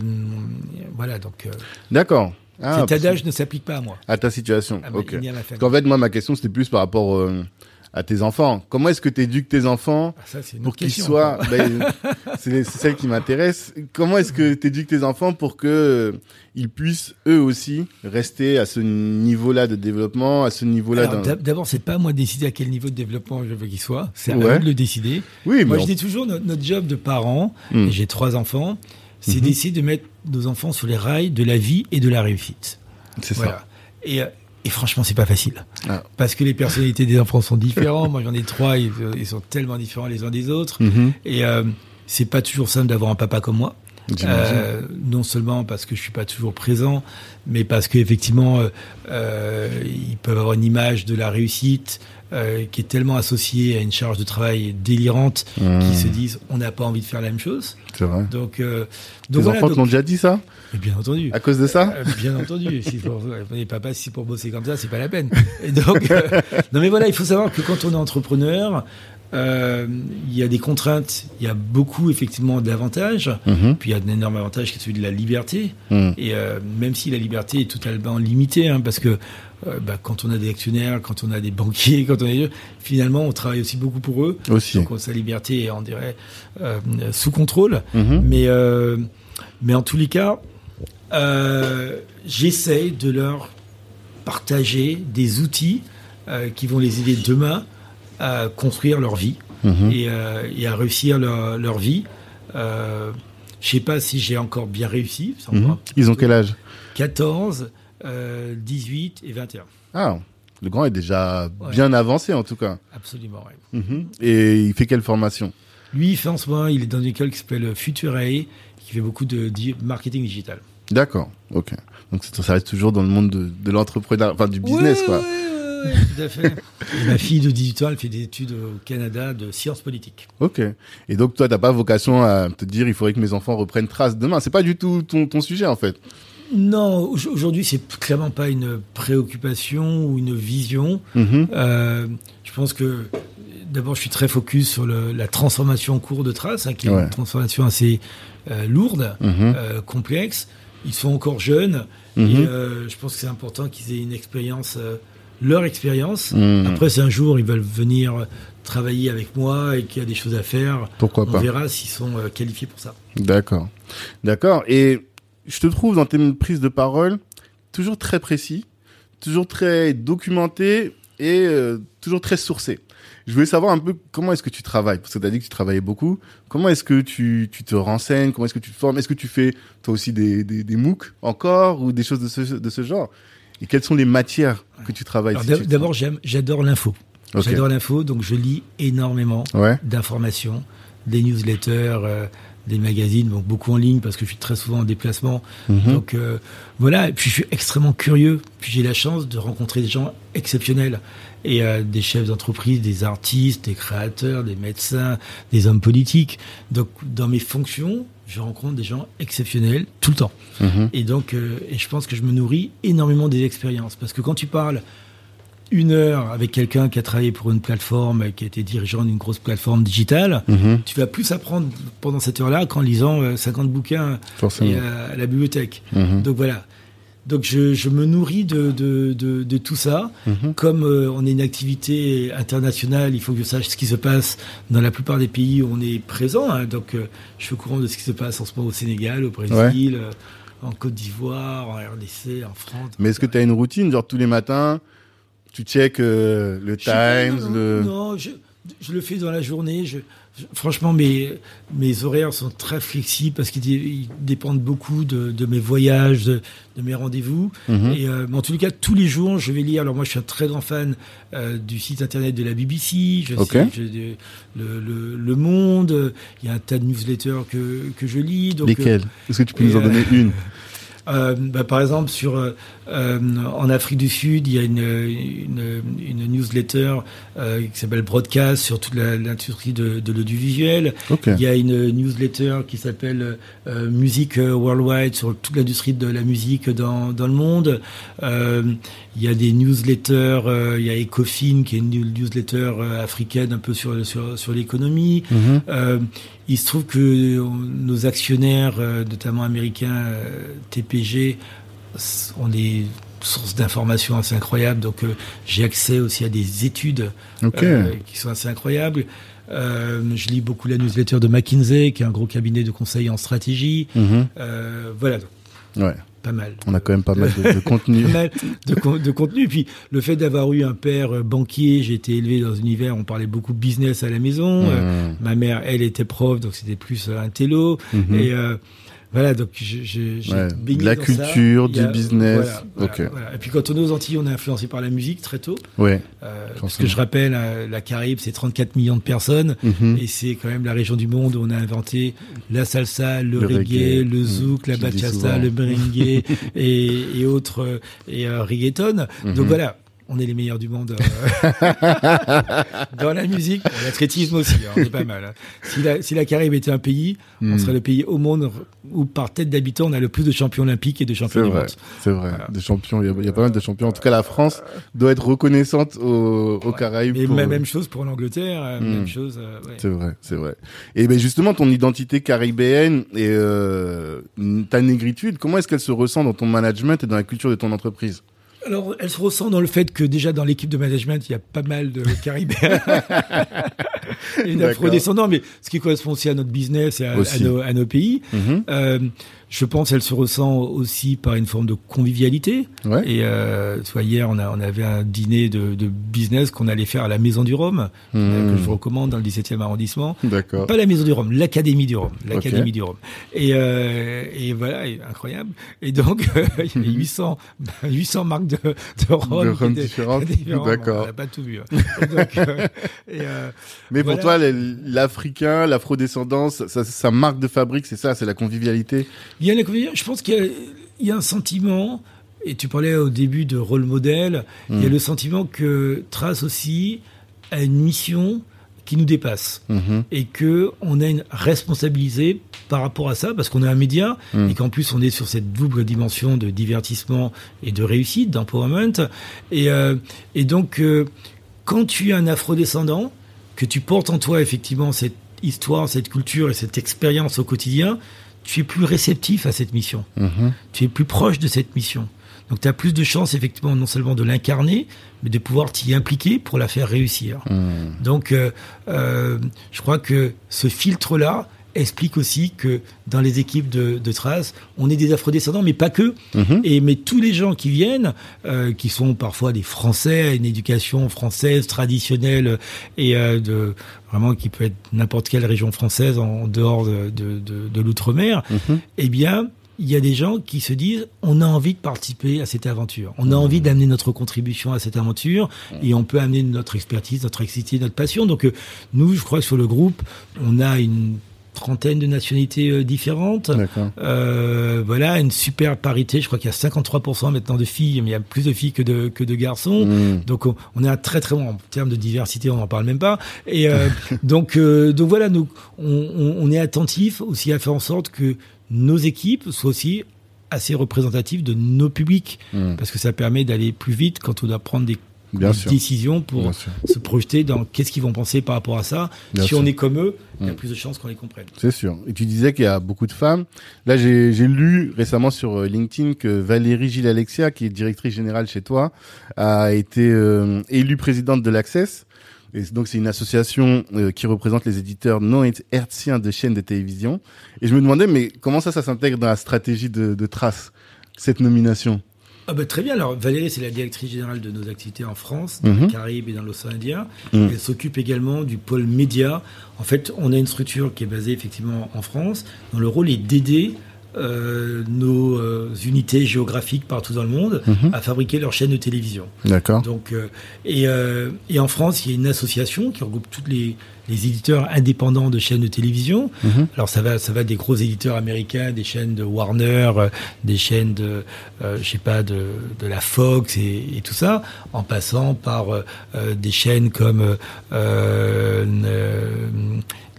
voilà. Donc euh, D'accord. Ah, cet adage ne s'applique pas à moi. à ta situation. À ma- ok. à ma famille. Parce qu'en fait, moi, ma question, c'était plus par rapport euh, à tes enfants. Comment est-ce que tu éduques tes enfants Ah, ça, pour qu'ils soient... ben, c'est celle qui m'intéresse. Comment est-ce que tu éduques tes enfants pour que euh, ils puissent, eux aussi, rester à ce niveau-là de développement, à ce niveau-là D'abord, c'est pas à moi de décider à quel niveau de développement je veux qu'ils soient. C'est à Ouais. eux de le décider. Oui, Moi, mais je dis toujours, notre, notre job de parents, Hmm. j'ai trois enfants, c'est Mhm. d'essayer de mettre nos enfants sur les rails de la vie et de la réussite. c'est Voilà. Et, euh, et franchement, c'est pas facile. Ah. Parce que les personnalités des enfants sont différentes. Moi, j'en ai trois, ils, ils sont tellement différents les uns des autres. ça. Mhm. Et euh, c'est pas toujours simple d'avoir un papa comme moi. Euh, non seulement parce que je suis pas toujours présent, mais parce qu'effectivement, euh, euh, ils peuvent avoir une image de la réussite euh, qui est tellement associée à une charge de travail délirante Mhm. qu'ils se disent on n'a pas envie de faire la même chose. C'est vrai. Donc, euh, donc voilà, enfants donc- l'ont déjà dit ça bien entendu. À cause de ça Euh, Bien entendu, si pour, les papas, si pour bosser comme ça, c'est pas la peine. Et donc, euh, non mais voilà, il faut savoir que quand on est entrepreneur, euh, il y a des contraintes, il y a beaucoup effectivement d'avantages, Mhm. puis il y a un énorme avantage qui est celui de la liberté. Mhm. Et euh, même si la liberté est totalement limitée, hein, parce que euh, bah, quand on a des actionnaires, quand on a des banquiers, quand on est finalement, on travaille aussi beaucoup pour eux. Aussi. Donc sa liberté est, on dirait, sous contrôle. Mhm. Mais, mais en tous les cas, j'essaye de leur partager des outils qui vont les aider demain à construire leur vie Mhm. et, euh, et à réussir leur, leur vie. Euh, je sais pas si j'ai encore bien réussi. Mhm. Ils ont quel âge? 14, euh, 18 et 21. Ah, le grand est déjà Ouais. bien avancé en tout cas. Absolument. Mhm. Et il fait quelle formation? Lui, il fait en ce moment, il est dans une école qui s'appelle Futurae, qui fait beaucoup de di- marketing digital. D'accord, ok. Donc ça reste toujours dans le monde de, de l'entrepreneuriat, enfin du business quoi. Tout à fait. Ma fille de 18 ans, elle fait des études au Canada de sciences politiques. Ok. Et donc toi, t'as pas vocation à te dire il faudrait que mes enfants reprennent trace demain? C'est pas du tout ton, ton sujet en fait. Non, au- aujourd'hui, c'est clairement pas une préoccupation ou une vision. Mhm. Euh, je pense que d'abord, je suis très focus sur le- la transformation en cours de trace, hein, qui est une transformation assez euh, lourde, Mhm. euh, complexe. Ils sont encore jeunes Mhm. et euh, je pense que c'est important qu'ils aient une expérience, euh, leur expérience. Mhm. Après, si un jour ils veulent venir travailler avec moi et qu'il y a des choses à faire, Pourquoi on pas verra s'ils sont euh, qualifiés pour ça. D'accord. D'accord. Et je te trouve dans tes prises de parole toujours très précis, toujours très documenté et euh, toujours très sourcé. Je voulais savoir un peu comment est-ce que tu travailles, parce que tu as dit que tu travaillais beaucoup. Comment est-ce que tu, tu te renseignes? Comment est-ce que tu te formes? Est-ce que tu fais toi aussi des, des, des MOOC encore ou des choses de ce, de ce genre? Et quelles sont les matières que tu travailles si D'abord, j'adore l'info. J'adore l'info, donc je lis énormément Ouais. d'informations, des newsletters, euh, des magazines, donc beaucoup en ligne parce que je suis très souvent en déplacement. Mhm. Donc euh, voilà, et puis je suis extrêmement curieux. Puis j'ai la chance de rencontrer des gens exceptionnels et euh, des chefs d'entreprise, des artistes, des créateurs, des médecins, des hommes politiques. Donc dans mes fonctions, je rencontre des gens exceptionnels tout le temps. Mhm. Et donc, euh, et je pense que je me nourris énormément des expériences. Parce que quand tu parles une heure avec quelqu'un qui a travaillé pour une plateforme, qui a été dirigeant d'une grosse plateforme digitale, Mhm. tu vas plus apprendre pendant cette heure-là qu'en lisant euh, 50 bouquins Forcément. et, euh, à la bibliothèque. Mhm. Donc voilà. Donc je, je me nourris de, de, de, de tout ça. Mhm. Comme euh, on est une activité internationale, il faut que je sache ce qui se passe dans la plupart des pays où on est présent. hein. Donc euh, je suis au courant de ce qui se passe en ce moment au Sénégal, au Brésil, euh, en Côte d'Ivoire, en RDC, en France. Mais est-ce que tu as une routine, genre tous les matins, Tu check euh, le Times, non, non, le. Non, je, je le fais dans la journée. Je, je- franchement, mes, mes horaires sont très flexibles parce qu'ils dé- ils dépendent beaucoup de, de mes voyages, de, de mes rendez-vous. Mhm. Et euh, mais en les cas, tous les jours, je vais lire. Alors moi, je suis un très grand fan euh, du site internet de la BBC. Je Ok. sais, je- de- le, le, le Monde. Il y a un tas de newsletters que, que je lis. Donc, euh, Est-ce que tu peux nous en donner une? Euh, bah, par exemple, sur euh, euh, en Afrique du Sud, il y a une, une, une newsletter euh, qui s'appelle Broadcast sur toute l'industrie de, de l'audiovisuel. Il y a une newsletter qui s'appelle euh, Music Worldwide sur toute l'industrie de la musique dans, dans le monde. Euh, il y a des newsletters, euh, il y a Ecofin qui est une newsletter euh, africaine un peu sur, sur, sur l'économie. Mhm. Euh, il se trouve que nos actionnaires, euh, notamment américains, euh, TPG, s- ont des sources d'informations assez incroyables. Donc, euh, j'ai accès aussi à des études euh, qui sont assez incroyables. Euh, je lis beaucoup la newsletter de McKinsey, qui est un gros cabinet de conseil en stratégie. Mhm. Voilà, donc, Ouais. pas mal. On a quand même pas mal de, de contenu. Pas mal de, con- de contenu. Puis le fait d'avoir eu un père banquier, j'ai été élevé dans un univers, où on parlait beaucoup business à la maison. Ma mère, elle, était prof, donc c'était plus un télo. Mhm. Et voilà, donc j'ai Ouais, baigné de la dans culture, a- du business. voilà, voilà. Et puis quand on est aux Antilles, on est influencé par la musique très tôt. Ouais. Euh, parce que je rappelle, euh, la Caraïbe, c'est 34 millions de personnes. Mhm. Et c'est quand même la région du monde où on a inventé la salsa, le, Le reggae, reggae. le zouk, la bachata, le merengue et, et autres euh, et euh, reggaeton. Mhm. Donc voilà, on est les meilleurs du monde euh, dans la musique, l'athlétisme aussi, hein, on est pas mal. hein. Si la, si la Caraïbe était un pays, on Mhm. serait le pays au monde où par tête d'habitant on a le plus de champions olympiques et de champions du vrai, monde. c'est vrai. Voilà. Des champions, il y, a, il y a pas mal de champions. En tout cas, la France doit être reconnaissante aux, aux Caraïbes. Et pour- même, chose pour l'Angleterre, euh, Mhm. même chose. euh, ouais. C'est vrai, c'est vrai. Et ben justement, ton identité caribéenne et euh, ta négritude, comment est-ce qu'elle se ressent dans ton management et dans la culture de ton entreprise? Alors, elle se ressent dans le fait que déjà dans l'équipe de management, il y a pas mal de Caribéens et d'afro-descendants, mais ce qui correspond aussi à notre business et à, à Aussi. nos, à nos pays. Mhm. Euh, je pense qu'elle se ressent aussi par une forme de convivialité. Ouais. Et euh, tu vois, hier, on, a, on avait un dîner de, de business qu'on allait faire à la Maison du Rhum, euh, que je vous recommande dans le 17e arrondissement. D'accord. Pas la Maison du Rhum, l'Académie du Rhum. L'Académie du Rhum. Et, euh, et voilà, et incroyable. Et donc, euh, il y avait 800, 800 marques de, de Rhum. De rhum différentes. D'accord. On n'a pas tout vu. hein. Et donc, euh, et, euh, Mais pour toi, l'Africain, l'Afrodescendance, ça, ça marque de fabrique, c'est ça, c'est la convivialité? Il y a je pense qu'il y a, il y a un sentiment, et tu parlais au début de rôle modèle, il y a Mm. le sentiment que Trace aussi a une mission qui nous dépasse. Mhm. et que on a une responsabilité par rapport à ça parce qu'on est un média Mm. et qu'en plus on est sur cette double dimension de divertissement et de réussite, d'empowerment et euh, et donc euh, quand tu es un afrodescendant que tu portes en toi effectivement cette histoire, cette culture et cette expérience au quotidien, tu es plus réceptif à cette mission Mhm. tu es plus proche de cette mission. Donc tu as plus de chances effectivement non seulement de l'incarner, mais de pouvoir t'y impliquer pour la faire réussir. Mhm. Donc euh, euh, je crois que ce filtre-là explique aussi que dans les équipes de, de Trace, on est des afrodescendants, mais pas que. Mhm. Et mais tous les gens qui viennent, euh, qui sont parfois des Français, une éducation française traditionnelle et euh, de vraiment qui peut être n'importe quelle région française en dehors de, de, de, l'outre-mer, Mhm. eh bien, il y a des gens qui se disent on a envie de participer à cette aventure, on a envie d'amener notre contribution à cette aventure et on peut amener notre expertise, notre excité, notre passion. Donc euh, nous, je crois que sur le groupe, on a une trentaine de nationalités euh, différentes. Euh, voilà, une super parité. Je crois qu'il y a 53% maintenant de filles, mais il y a plus de filles que de, que de garçons. Mhm. Donc on, on est un très très bon en termes de diversité, on n'en parle même pas. Et euh, donc euh, donc voilà, nous on, est attentif aussi à faire en sorte que nos équipes soient aussi assez représentatives de nos publics, Mhm. parce que ça permet d'aller plus vite quand on doit prendre des, Bien des sûr. décisions pour se projeter dans qu'est-ce qu'ils vont penser par rapport à ça. Bien si sûr. on est comme eux, il y a Mm. plus de chances qu'on les comprenne. C'est sûr. Et tu disais qu'il y a beaucoup de femmes. Là, j'ai j'ai lu récemment sur euh, LinkedIn que Valérie Gilles Alexia, qui est directrice générale chez toi, a été euh, élue présidente de l'Access. Et donc, c'est une association euh, qui représente les éditeurs non hertziens de chaînes de télévision. Et je me demandais, mais comment ça, ça s'intègre dans la stratégie de, de Trace, cette nomination? Ah bah, Très bien. Alors Valérie, c'est la directrice générale de nos activités en France, dans Mhm. les Caraïbes et dans l'océan Indien. Mhm. Elle s'occupe également du pôle média. En fait, on a une structure qui est basée effectivement en France, dont le rôle est d'aider euh, nos euh, unités géographiques partout dans le monde Mhm. à fabriquer leurs chaînes de télévision. D'accord. Donc, euh, et, euh, et en France, il y a une association qui regroupe tous les, les éditeurs indépendants de chaînes de télévision. Mhm. Alors ça va, ça va des gros éditeurs américains, des chaînes de Warner, euh, des chaînes de, euh, je sais pas, de, de la Fox et, et tout ça, en passant par des chaînes comme euh, euh,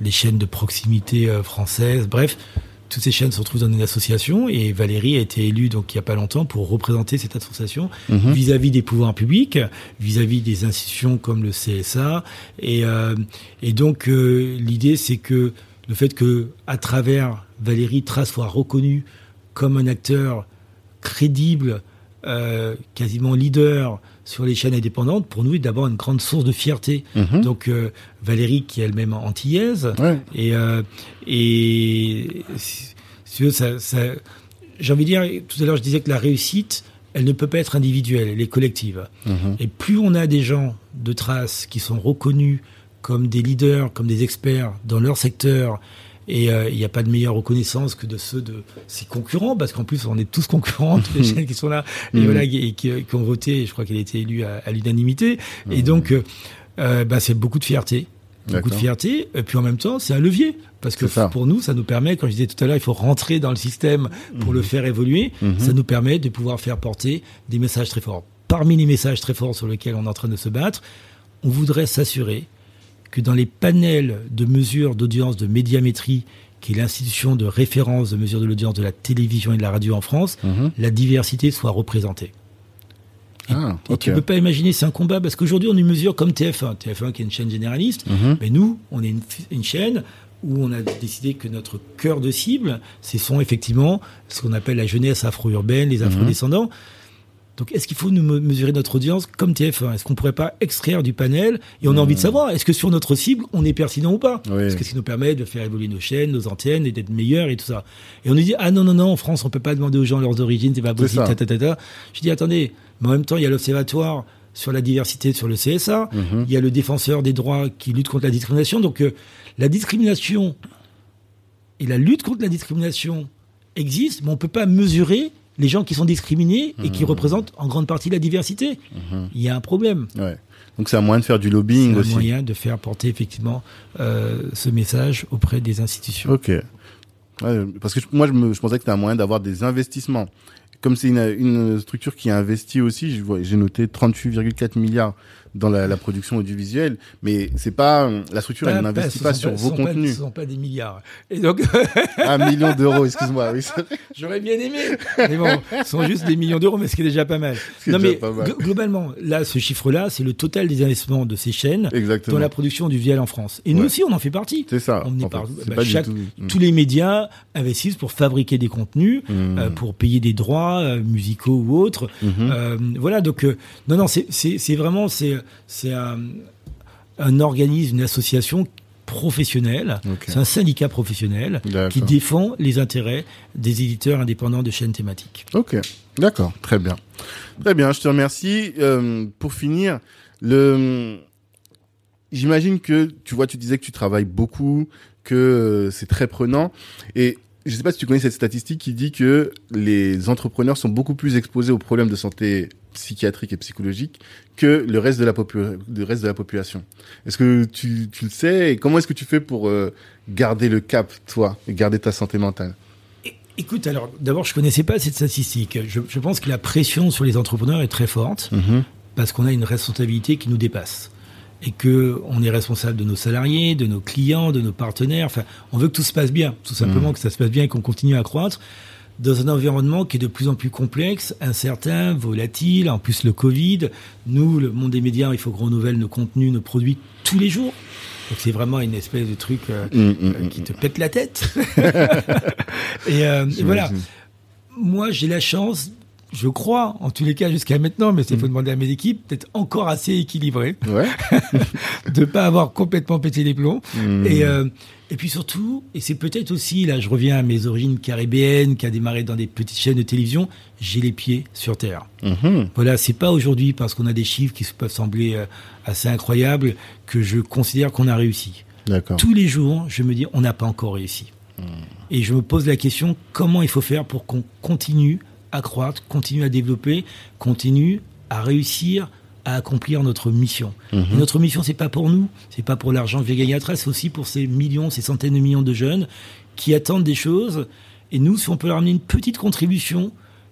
les chaînes de proximité françaises. Bref, toutes ces chaînes se retrouvent dans une association et Valérie a été élue donc il y a pas longtemps pour représenter cette association Mhm. vis-à-vis des pouvoirs publics, vis-à-vis des institutions comme le CSA. Et, euh, et donc euh, l'idée, c'est que le fait que à travers Valérie Trace soit reconnu comme un acteur crédible, euh, quasiment leader sur les chaînes indépendantes, pour nous est d'abord une grande source de fierté. Mhm. Donc euh, Valérie, qui est elle-même antillaise, Ouais. et, euh, et si ça- j'ai envie de dire, tout à l'heure je disais que la réussite, elle ne peut pas être individuelle, elle est collective. Mhm. Et plus on a des gens de trace qui sont reconnus comme des leaders, comme des experts dans leur secteur, et euh, il n'y a pas de meilleure reconnaissance que de ceux de ses concurrents, parce qu'en plus on est tous concurrents, toutes les chaînes qui sont là, et voilà, et qui, qui ont voté, je crois qu'elle a été élue à, à l'unanimité. Et donc, euh, euh, bah, c'est beaucoup de fierté. Beaucoup de fierté, et puis en même temps, c'est un levier. Parce que pour nous, ça nous permet, comme je disais tout à l'heure, il faut rentrer dans le système pour le faire évoluer. Mhm. Ça nous permet de pouvoir faire porter des messages très forts. Parmi les messages très forts sur lesquels on est en train de se battre, on voudrait s'assurer que dans les panels de mesures d'audience de médiamétrie, qui est l'institution de référence de mesure de l'audience de la télévision et de la radio en France, Mhm. la diversité soit représentée. Ah, Et ok. tu peux pas imaginer, c'est un combat, parce qu'aujourd'hui, on y mesure comme TF1. TF1 qui est une chaîne généraliste, Mhm. mais nous, on est une, une chaîne où on a décidé que notre cœur de cible, ce sont effectivement ce qu'on appelle la jeunesse afro-urbaine, les afro-descendants. Donc, est-ce qu'il faut nous me- mesurer notre audience comme TF1 Est-ce qu'on pourrait pas extraire du panel Et on a envie de savoir, est-ce que sur notre cible, on est pertinent ou pas? Oui. Parce que ce qui nous permet de faire évoluer nos chaînes, nos antennes et d'être meilleurs et tout ça. Et on nous dit, ah non, non, non, en France, on peut pas demander aux gens leurs origines, c'est pas possible, ça. ta, ta, ta, ta. Je dis, attendez, mais en même temps, il y a l'Observatoire sur la diversité sur le CSA, Mhm. il y a le défenseur des droits qui lutte contre la discrimination. Donc, euh, la discrimination et la lutte contre la discrimination existent, mais on peut pas mesurer les gens qui sont discriminés et qui représentent en grande partie la diversité. Il y a un problème. Ouais. Donc c'est un moyen de faire du C'est lobbying un aussi. moyen de faire porter effectivement euh, ce message auprès des institutions. Ok. Ouais, parce que je- moi, je, me, je pensais que c'était un moyen d'avoir des investissements. Comme c'est une, une structure qui investit aussi, j'ai noté 38,4 milliards dans la, la production audiovisuelle, mais c'est pas la structure, elle Pas- n'investit pas sur ce vos sont pas- contenus. ce sont pas des milliards. Et donc, Un million d'euros, excuse-moi. Oui, j'aurais bien aimé. Mais bon, ce sont juste des millions d'euros, mais ce qui est déjà pas mal. Non, mais pas mal. globalement, là, ce chiffre-là, c'est le total des investissements de ces chaînes Exactement. dans la production du VL en France. Et nous aussi, on en fait partie. C'est ça. On est par- bah, pas chaque- Mm. Tous les médias investissent pour fabriquer des contenus, Mm. euh, pour payer des droits euh, musicaux ou autres. Mhm. Euh, voilà, donc euh, non, non, c'est vraiment c'est c'est un, un organisme, une association professionnelle. C'est un syndicat professionnel qui défend les intérêts des éditeurs indépendants de chaînes thématiques. Ok, d'accord, très bien. Très bien, je te remercie. Euh, pour finir, le... j'imagine que, tu vois, tu disais que tu travailles beaucoup, que euh, c'est très prenant. Et je sais pas si tu connais cette statistique qui dit que les entrepreneurs sont beaucoup plus exposés aux problèmes de santé psychiatrique et psychologique que le reste de la, popu- le reste de la population. Est-ce que tu, tu le sais et comment est-ce que tu fais pour euh, garder le cap, toi, et garder ta santé mentale? Écoute, alors d'abord, je connaissais pas cette statistique. Je, je pense que la pression sur les entrepreneurs est très forte Mhm. parce qu'on a une responsabilité qui nous dépasse et que on est responsable de nos salariés, de nos clients, de nos partenaires. Enfin, on veut que tout se passe bien, tout simplement que ça se passe bien et qu'on continue à croître dans un environnement qui est de plus en plus complexe, incertain, volatile. En plus, le Covid, nous, le monde des médias, il faut qu'on renouvelle nos contenus, nos produits tous les jours. Donc c'est vraiment une espèce de truc euh, Mm, mm, mm, qui te pète la tête. et, euh, et voilà. Moi, j'ai la chance, je crois, en tous les cas jusqu'à maintenant, mais il faut mm. demander à mes équipes, d'être encore assez équilibré, ouais. de pas avoir complètement pété les plombs. Mm. Et, euh, et puis surtout, et c'est peut-être aussi, là je reviens à mes origines caribéennes, qui a démarré dans des petites chaînes de télévision, j'ai les pieds sur terre. Mm-hmm. Voilà, c'est pas aujourd'hui parce qu'on a des chiffres qui peuvent sembler euh, assez incroyables que je considère qu'on a réussi. Tous les jours, je me dis, on n'a pas encore réussi. Mm. Et je me pose la question, comment il faut faire pour qu'on continue à croître, continue à développer, continue à réussir à accomplir notre mission. Mhm. notre mission, c'est pas pour nous, c'est pas pour l'argent que je vais gagner à c'est aussi pour ces millions, ces centaines de millions de jeunes qui attendent des choses. Et nous, si on peut leur amener une petite contribution,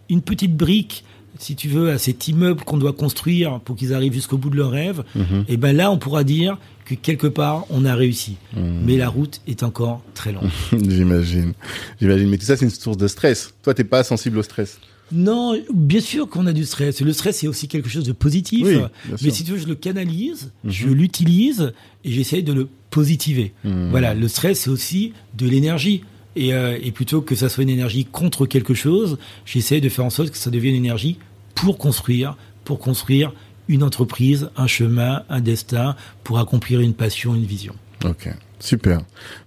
une petite brique, si tu veux, à cet immeuble qu'on doit construire pour qu'ils arrivent jusqu'au bout de leur rêve, mhm. et eh ben là, on pourra dire que quelque part, on a réussi. Mhm. Mais la route est encore très longue. J'imagine. J'imagine. Mais tout ça, c'est une source de stress. Toi, t'es pas sensible au stress non, bien sûr qu'on a du stress. Le stress, c'est aussi quelque chose de positif. mais si tu veux, je le canalise, mhm. je l'utilise et j'essaye de le positiver. Mhm. Voilà, le stress, c'est aussi de l'énergie. Euh, et, plutôt que ça soit une énergie contre quelque chose, j'essaye de faire en sorte que ça devienne une énergie pour construire, pour construire une entreprise, un chemin, un destin, pour accomplir une passion, une vision. Ok. Super.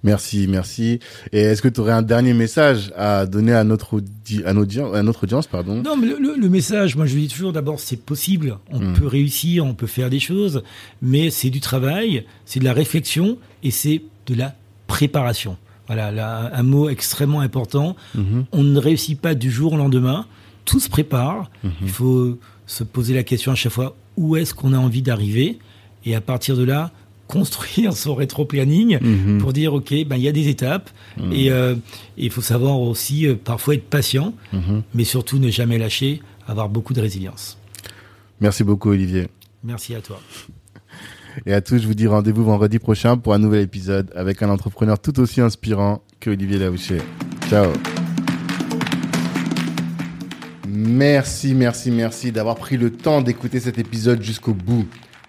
Merci, merci. Et est-ce que tu aurais un dernier message à donner à notre, à notre, audience, pardon? Non, mais le, message, moi je dis toujours d'abord, c'est possible. On hmm. peut réussir, on peut faire des choses, mais c'est du travail, c'est de la réflexion et c'est de la préparation. Voilà, là, un mot extrêmement important. Mhm. On ne réussit pas du jour au lendemain. Tout se prépare. Mhm. Il faut se poser la question à chaque fois où est-ce qu'on a envie d'arriver? Et à partir de là construire son rétro-planning mhm. pour dire ok ben il y a des étapes mhm. et euh, il faut savoir aussi euh, parfois être patient mhm. mais surtout ne jamais lâcher avoir beaucoup de résilience merci beaucoup Olivier merci à toi et à tous je vous dis rendez-vous vendredi prochain pour un nouvel épisode avec un entrepreneur tout aussi inspirant que Olivier Laouché ciao Merci, merci, merci d'avoir pris le temps d'écouter cet épisode jusqu'au bout.